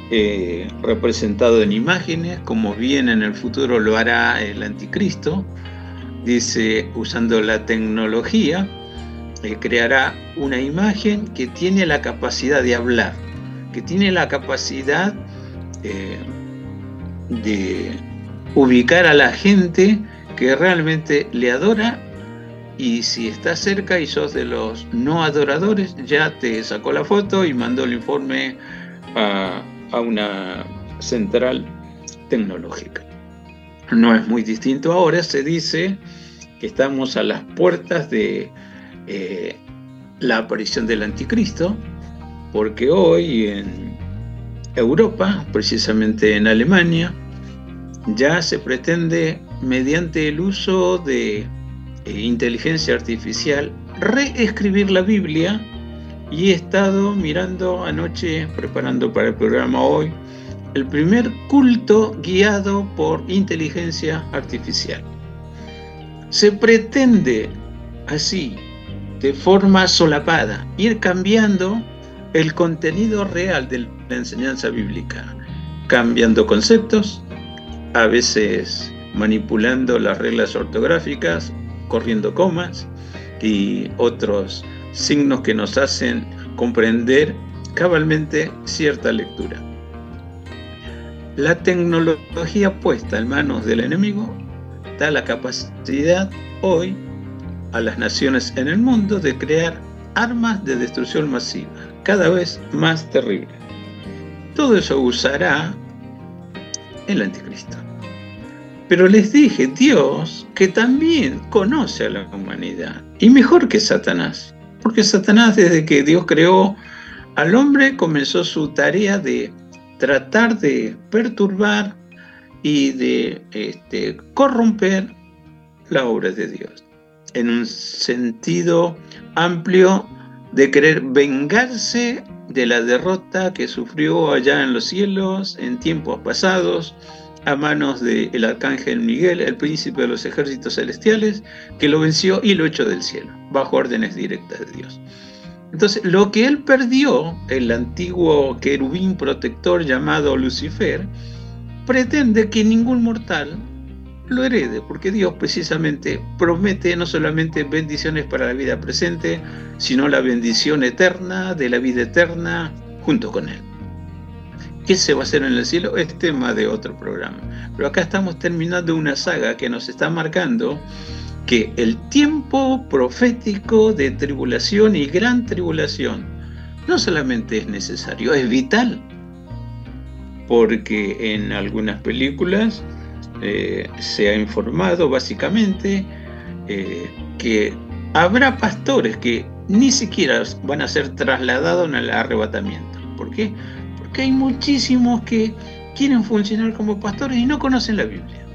eh, representado en imágenes, como bien en el futuro lo hará el anticristo, dice, usando la tecnología, eh, creará una imagen que tiene la capacidad de hablar, que tiene la capacidad eh, de ubicar a la gente que realmente le adora y si estás cerca y sos de los no adoradores, ya te sacó la foto y mandó el informe a, una central tecnológica. No es muy distinto ahora, se dice que estamos a las puertas de eh, la aparición del anticristo, porque hoy en Europa, precisamente en Alemania, ya se pretende, mediante el uso de eh, inteligencia artificial, reescribir la Biblia y he estado mirando anoche, preparando para el programa hoy, el primer culto guiado por inteligencia artificial. Se pretende así, de forma solapada, ir cambiando el contenido real de la enseñanza bíblica, cambiando conceptos, a veces manipulando las reglas ortográficas, corriendo comas y otros signos que nos hacen comprender cabalmente cierta lectura. La tecnología puesta en manos del enemigo da la capacidad hoy a las naciones en el mundo de crear armas de destrucción masiva, cada vez más terribles. Todo eso usará el anticristo. Pero les dije, Dios, que también conoce a la humanidad, y mejor que Satanás, porque Satanás desde que Dios creó al hombre comenzó su tarea de tratar de perturbar y de este, corromper la obra de Dios, en un sentido amplio de querer vengarse de la derrota que sufrió allá en los cielos en tiempos pasados, a manos del arcángel Miguel, el príncipe de los ejércitos celestiales, que lo venció y lo echó del cielo, bajo órdenes directas de Dios. Entonces, lo que él perdió, el antiguo querubín protector llamado Lucifer, pretende que ningún mortal lo herede, porque Dios precisamente promete no solamente bendiciones para la vida presente, sino la bendición eterna de la vida eterna junto con Él. ¿Qué se va a hacer en el cielo? Es tema de otro programa. Pero acá estamos terminando una saga que nos está marcando que el tiempo profético de tribulación y gran tribulación no solamente es necesario, es vital. Porque en algunas películas eh, se ha informado básicamente eh, que habrá pastores que ni siquiera van a ser trasladados el arrebatamiento. ¿Por qué? Que hay muchísimos que quieren funcionar como pastores y no conocen la Biblia.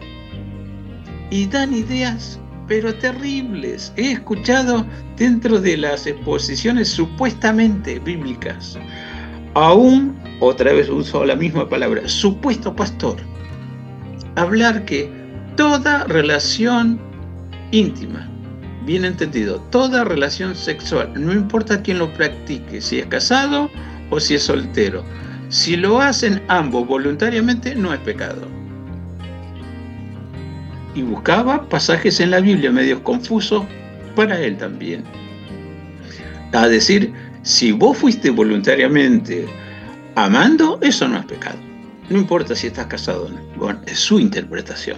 Y dan ideas, pero terribles. He escuchado dentro de las exposiciones supuestamente bíblicas, aún, otra vez uso la misma palabra, supuesto pastor, hablar que toda relación íntima, bien entendido, toda relación sexual, no importa quién lo practique, si es casado o si es soltero, si lo hacen ambos voluntariamente, no es pecado. Y buscaba pasajes en la Biblia medios confusos para él también. A decir, si vos fuiste voluntariamente amando, eso no es pecado. No importa si estás casado o no. Bueno, es su interpretación.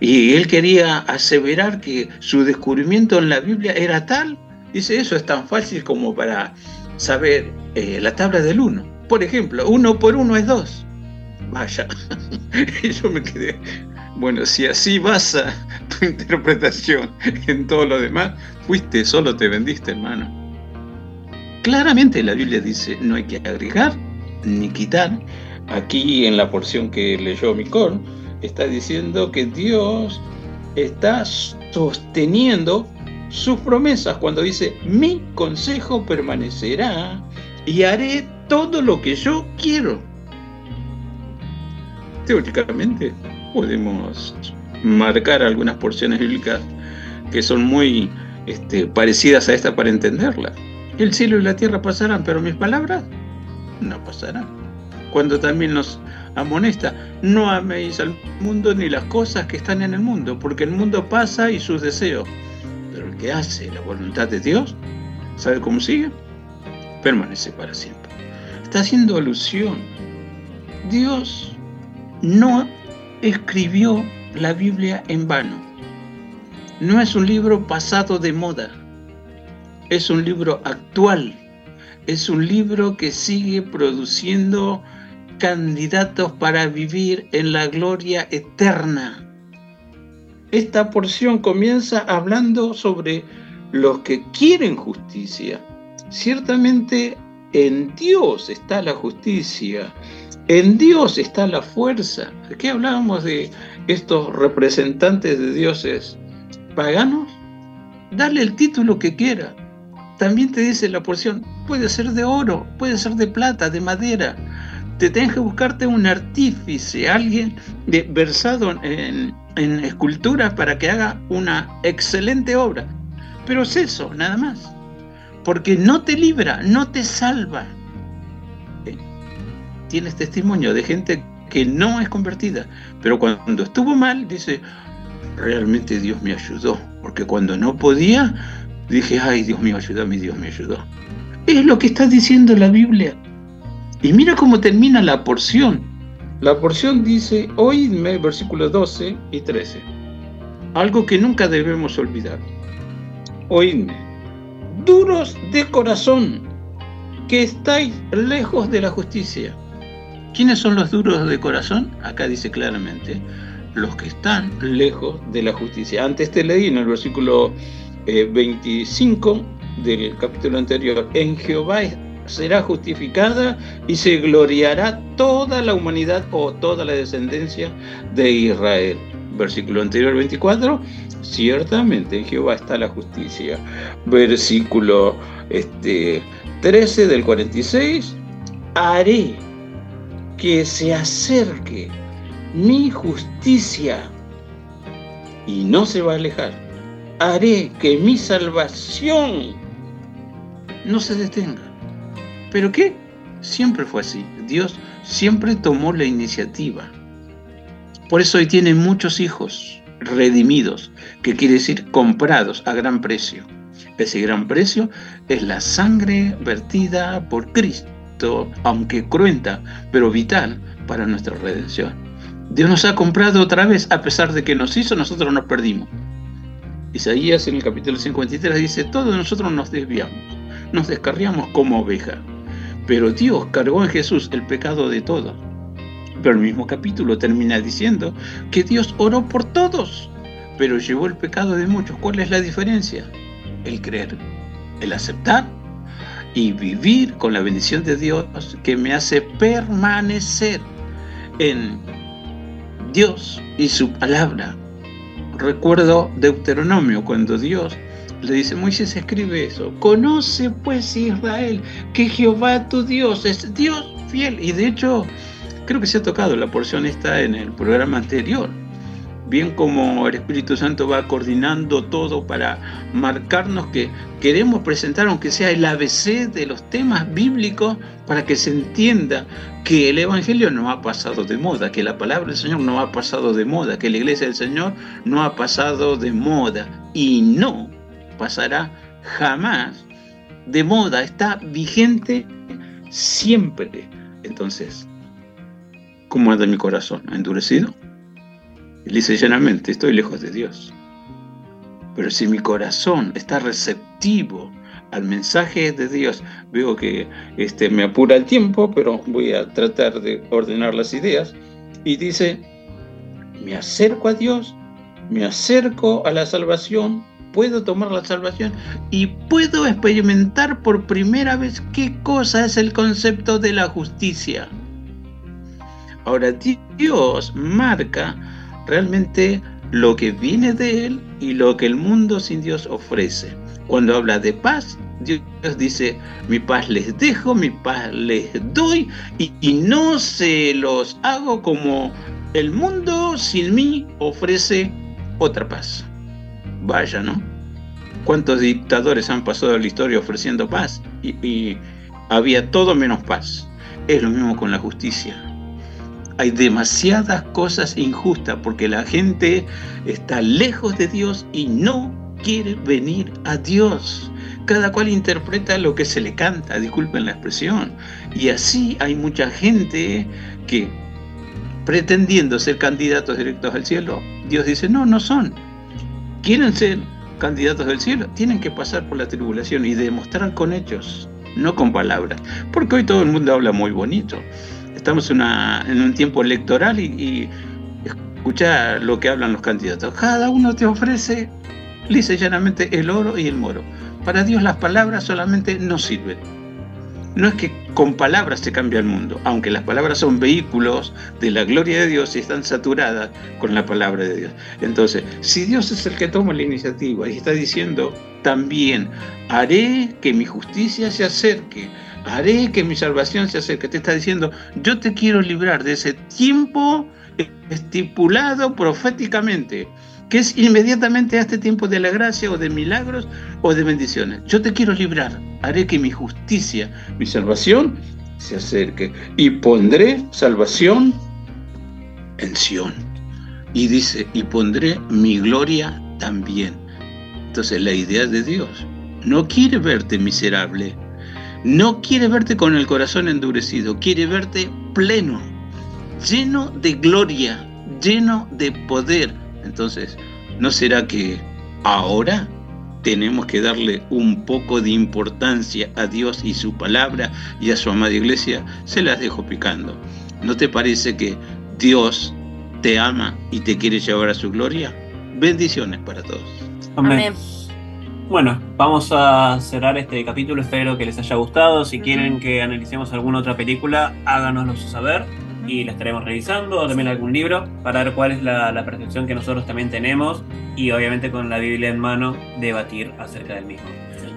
Y él quería aseverar que su descubrimiento en la Biblia era tal. Dice, eso es tan fácil como para saber eh, la tabla del uno. Por ejemplo, uno por uno es dos. Vaya, *laughs* yo me quedé. Bueno, si así basa tu interpretación en todo lo demás, fuiste, solo te vendiste, hermano. Claramente la Biblia dice, no hay que agregar ni quitar. Aquí en la porción que leyó Micol, está diciendo que Dios está sosteniendo sus promesas cuando dice, mi consejo permanecerá y haré todo lo que yo quiero. Teóricamente podemos marcar algunas porciones bíblicas que son muy este, parecidas a esta para entenderla. El cielo y la tierra pasarán, pero mis palabras no pasarán. Cuando también nos amonesta, no améis al mundo ni las cosas que están en el mundo, porque el mundo pasa y sus deseos. Pero el que hace la voluntad de Dios, ¿sabe cómo sigue? Permanece para siempre está haciendo alusión. Dios no escribió la Biblia en vano. No es un libro pasado de moda. Es un libro actual. Es un libro que sigue produciendo candidatos para vivir en la gloria eterna. Esta porción comienza hablando sobre los que quieren justicia. Ciertamente en Dios está la justicia, en Dios está la fuerza. ¿Qué hablábamos de estos representantes de dioses paganos? Dale el título que quiera. También te dice la porción, puede ser de oro, puede ser de plata, de madera. Te tienes que buscarte un artífice, alguien de, versado en, en esculturas para que haga una excelente obra. Pero es eso, nada más. Porque no te libra, no te salva. ¿Eh? Tienes testimonio de gente que no es convertida, pero cuando estuvo mal, dice, realmente Dios me ayudó, porque cuando no podía, dije, ay, Dios mío, ayúdame, Dios me ayudó. Es lo que está diciendo la Biblia. Y mira cómo termina la porción. La porción dice, oídme, versículos 12 y 13. Algo que nunca debemos olvidar. Oídme, duros de corazón, que estáis lejos de la justicia. ¿Quiénes son los duros de corazón? Acá dice claramente, los que están lejos de la justicia. Antes te leí en el versículo 25 eh, del capítulo anterior, en Jehová será justificada y se gloriará toda la humanidad o toda la descendencia de Israel. Versículo anterior 24, ciertamente en Jehová está la justicia. Versículo este, 13 del 46, haré que se acerque mi justicia y no se va a alejar. Haré que mi salvación no se detenga. ¿Pero qué? Siempre fue así. Dios siempre tomó la iniciativa. Por eso hoy tiene muchos hijos redimidos, que quiere decir comprados a gran precio. Ese gran precio es la sangre vertida por Cristo, aunque cruenta, pero vital para nuestra redención. Dios nos ha comprado otra vez, a pesar de que nos hizo, nosotros nos perdimos. Isaías en el capítulo 53 dice, todos nosotros nos desviamos, nos descarriamos como oveja, pero Dios cargó en Jesús el pecado de todos pero el mismo capítulo termina diciendo que Dios oró por todos, pero llevó el pecado de muchos. ¿Cuál es la diferencia? El creer, el aceptar y vivir con la bendición de Dios que me hace permanecer en Dios y su palabra. Recuerdo Deuteronomio cuando Dios le dice, Moisés escribe eso, conoce pues Israel que Jehová tu Dios es Dios fiel. Y de hecho Creo que se ha tocado la porción esta en el programa anterior. Bien como el Espíritu Santo va coordinando todo para marcarnos que queremos presentar, aunque sea el ABC de los temas bíblicos, para que se entienda que el Evangelio no ha pasado de moda, que la palabra del Señor no ha pasado de moda, que la iglesia del Señor no ha pasado de moda y no pasará jamás de moda, está vigente siempre. Entonces, ¿Cómo anda mi corazón? ¿Ha endurecido? Y dice llanamente, estoy lejos de Dios. Pero si mi corazón está receptivo al mensaje de Dios, veo que este, me apura el tiempo, pero voy a tratar de ordenar las ideas. Y dice, me acerco a Dios, me acerco a la salvación, puedo tomar la salvación y puedo experimentar por primera vez qué cosa es el concepto de la justicia. Ahora Dios marca realmente lo que viene de Él y lo que el mundo sin Dios ofrece. Cuando habla de paz, Dios dice, mi paz les dejo, mi paz les doy y, no se los hago como el mundo sin mí ofrece otra paz. Vaya, ¿no? ¿Cuántos dictadores han pasado la historia ofreciendo paz? Y había todo menos paz. Es lo mismo con la justicia hay demasiadas cosas injustas porque la gente está lejos de Dios y no quiere venir a Dios. Cada cual interpreta lo que se le canta, disculpen la expresión. Y así hay mucha gente que pretendiendo ser candidatos directos al cielo, Dios dice, no, no son. Quieren ser candidatos del cielo, tienen que pasar por la tribulación y demostrar con hechos, no con palabras. Porque hoy todo el mundo habla muy bonito estamos en un tiempo electoral y, y escucha lo que hablan los candidatos. Cada uno te ofrece lisa y llanamente el oro y el moro. Para Dios las palabras solamente no sirven. No es que con palabras se cambia el mundo, aunque las palabras son vehículos de la gloria de Dios y están saturadas con la palabra de Dios. Entonces, si Dios es el que toma la iniciativa y está diciendo también, haré que mi justicia se acerque, haré que mi salvación se acerque, te está diciendo, yo te quiero librar de ese tiempo estipulado proféticamente que es inmediatamente a este tiempo de la gracia o de milagros o de bendiciones. Yo te quiero librar, haré que mi justicia, mi salvación se acerque y pondré salvación en Sión. Y dice, y pondré mi gloria también. Entonces la idea de Dios no quiere verte miserable, no quiere verte con el corazón endurecido, quiere verte pleno, lleno de gloria, lleno de poder, entonces, ¿no será que ahora tenemos que darle un poco de importancia a Dios y su palabra y a su amada iglesia? Se las dejo picando. ¿No te parece que Dios te ama y te quiere llevar a su gloria? Bendiciones para todos. Amén. Amén. Bueno, vamos a cerrar este capítulo. Espero que les haya gustado. Si quieren que analicemos alguna otra película, háganoslo saber y la estaremos revisando. O también algún libro para ver cuál es la, la percepción que nosotros también tenemos y obviamente con la Biblia en mano debatir acerca del mismo.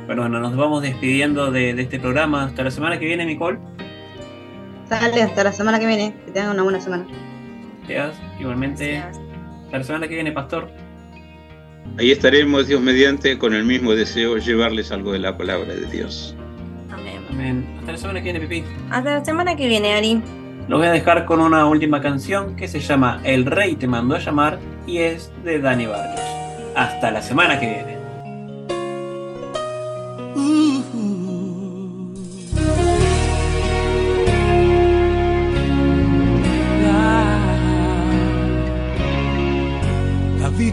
Pero bueno, nos vamos despidiendo de, de este programa. Hasta la semana que viene, Nicole. Sale hasta la semana que viene. Que tengan una buena semana. Teas, igualmente. Hasta la semana que viene, Pastor. Ahí estaremos, Dios mediante, con el mismo deseo, llevarles algo de la palabra de Dios. Amén. Amén. Hasta la semana que viene, Pipi. Hasta la semana que viene, Ari. Los voy a dejar con una última canción que se llama El Rey te mandó a llamar y es de Dani Barrios. Hasta la semana que viene.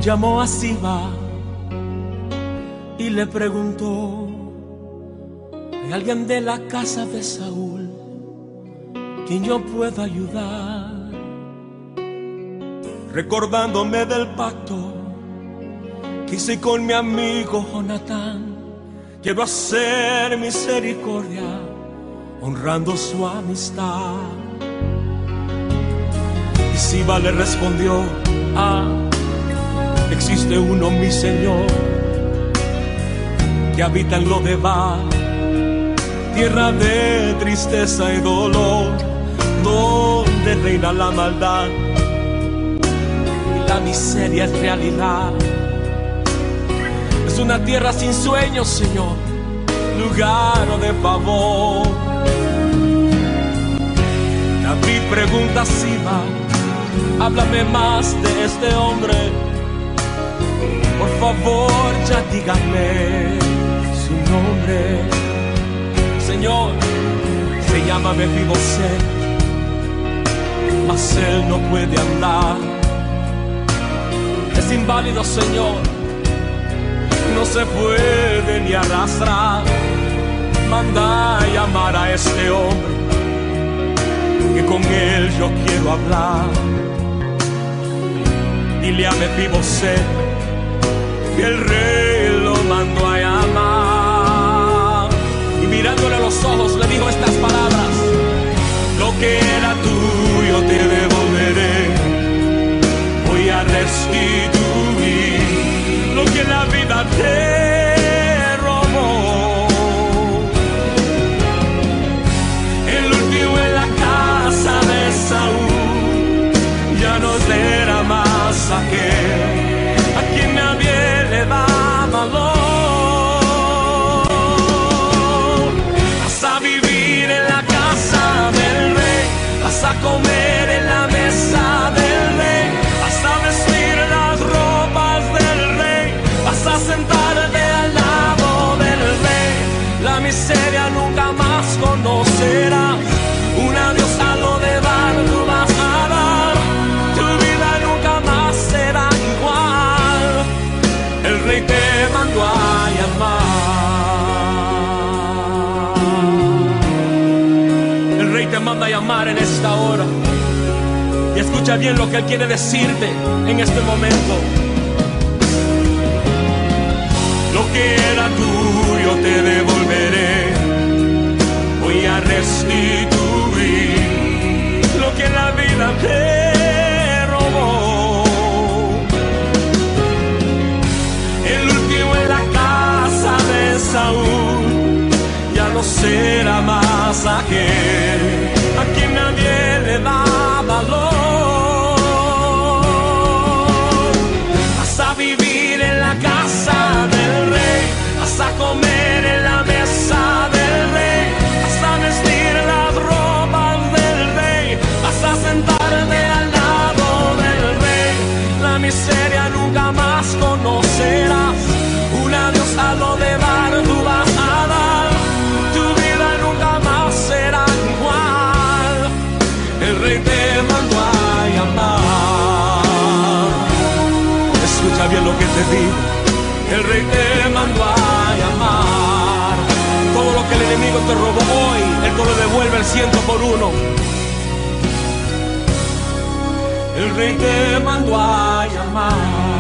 Llamó a Siba y le preguntó, ¿hay alguien de la casa de Saúl quien yo pueda ayudar? Recordándome del pacto que hice con mi amigo Jonatán, quiero hacer misericordia honrando su amistad. Y Siba le respondió, ah, existe uno, mi Señor, que habita en Lodebar, tierra de tristeza y dolor, donde reina la maldad y la miseria es realidad. Es una tierra sin sueños, Señor, lugar de favor. David pregunta a Siba, háblame más de este hombre. Por favor, ya díganme su nombre. Señor, se llama Mefiboset, mas él no puede andar. Es inválido, Señor, no se puede ni arrastrar. Manda a llamar a este hombre, que con él yo quiero hablar. Dile a Mefiboset que el rey lo mandó a llamar. Y mirándole a los ojos le dijo estas palabras, lo que era tuyo te devolveré, voy a restituir lo que la vida te te llamar en esta hora. Y escucha bien lo que él quiere decirte en este momento. lo que era tuyo te devolveré. Voy a restituir lo que la vida me robó. El último en la casa de Saúl ya no será más aquel a quien nadie le da valor. Vas a vivir en la casa del rey, vas a comer en la mesa del rey, vas a vestir las ropas del rey, vas a sentarte al lado del rey. La miseria nunca más El rey te mandó a llamar. Todo lo que el enemigo te robó hoy, él te lo devuelve el ciento por uno. El rey te mandó a llamar.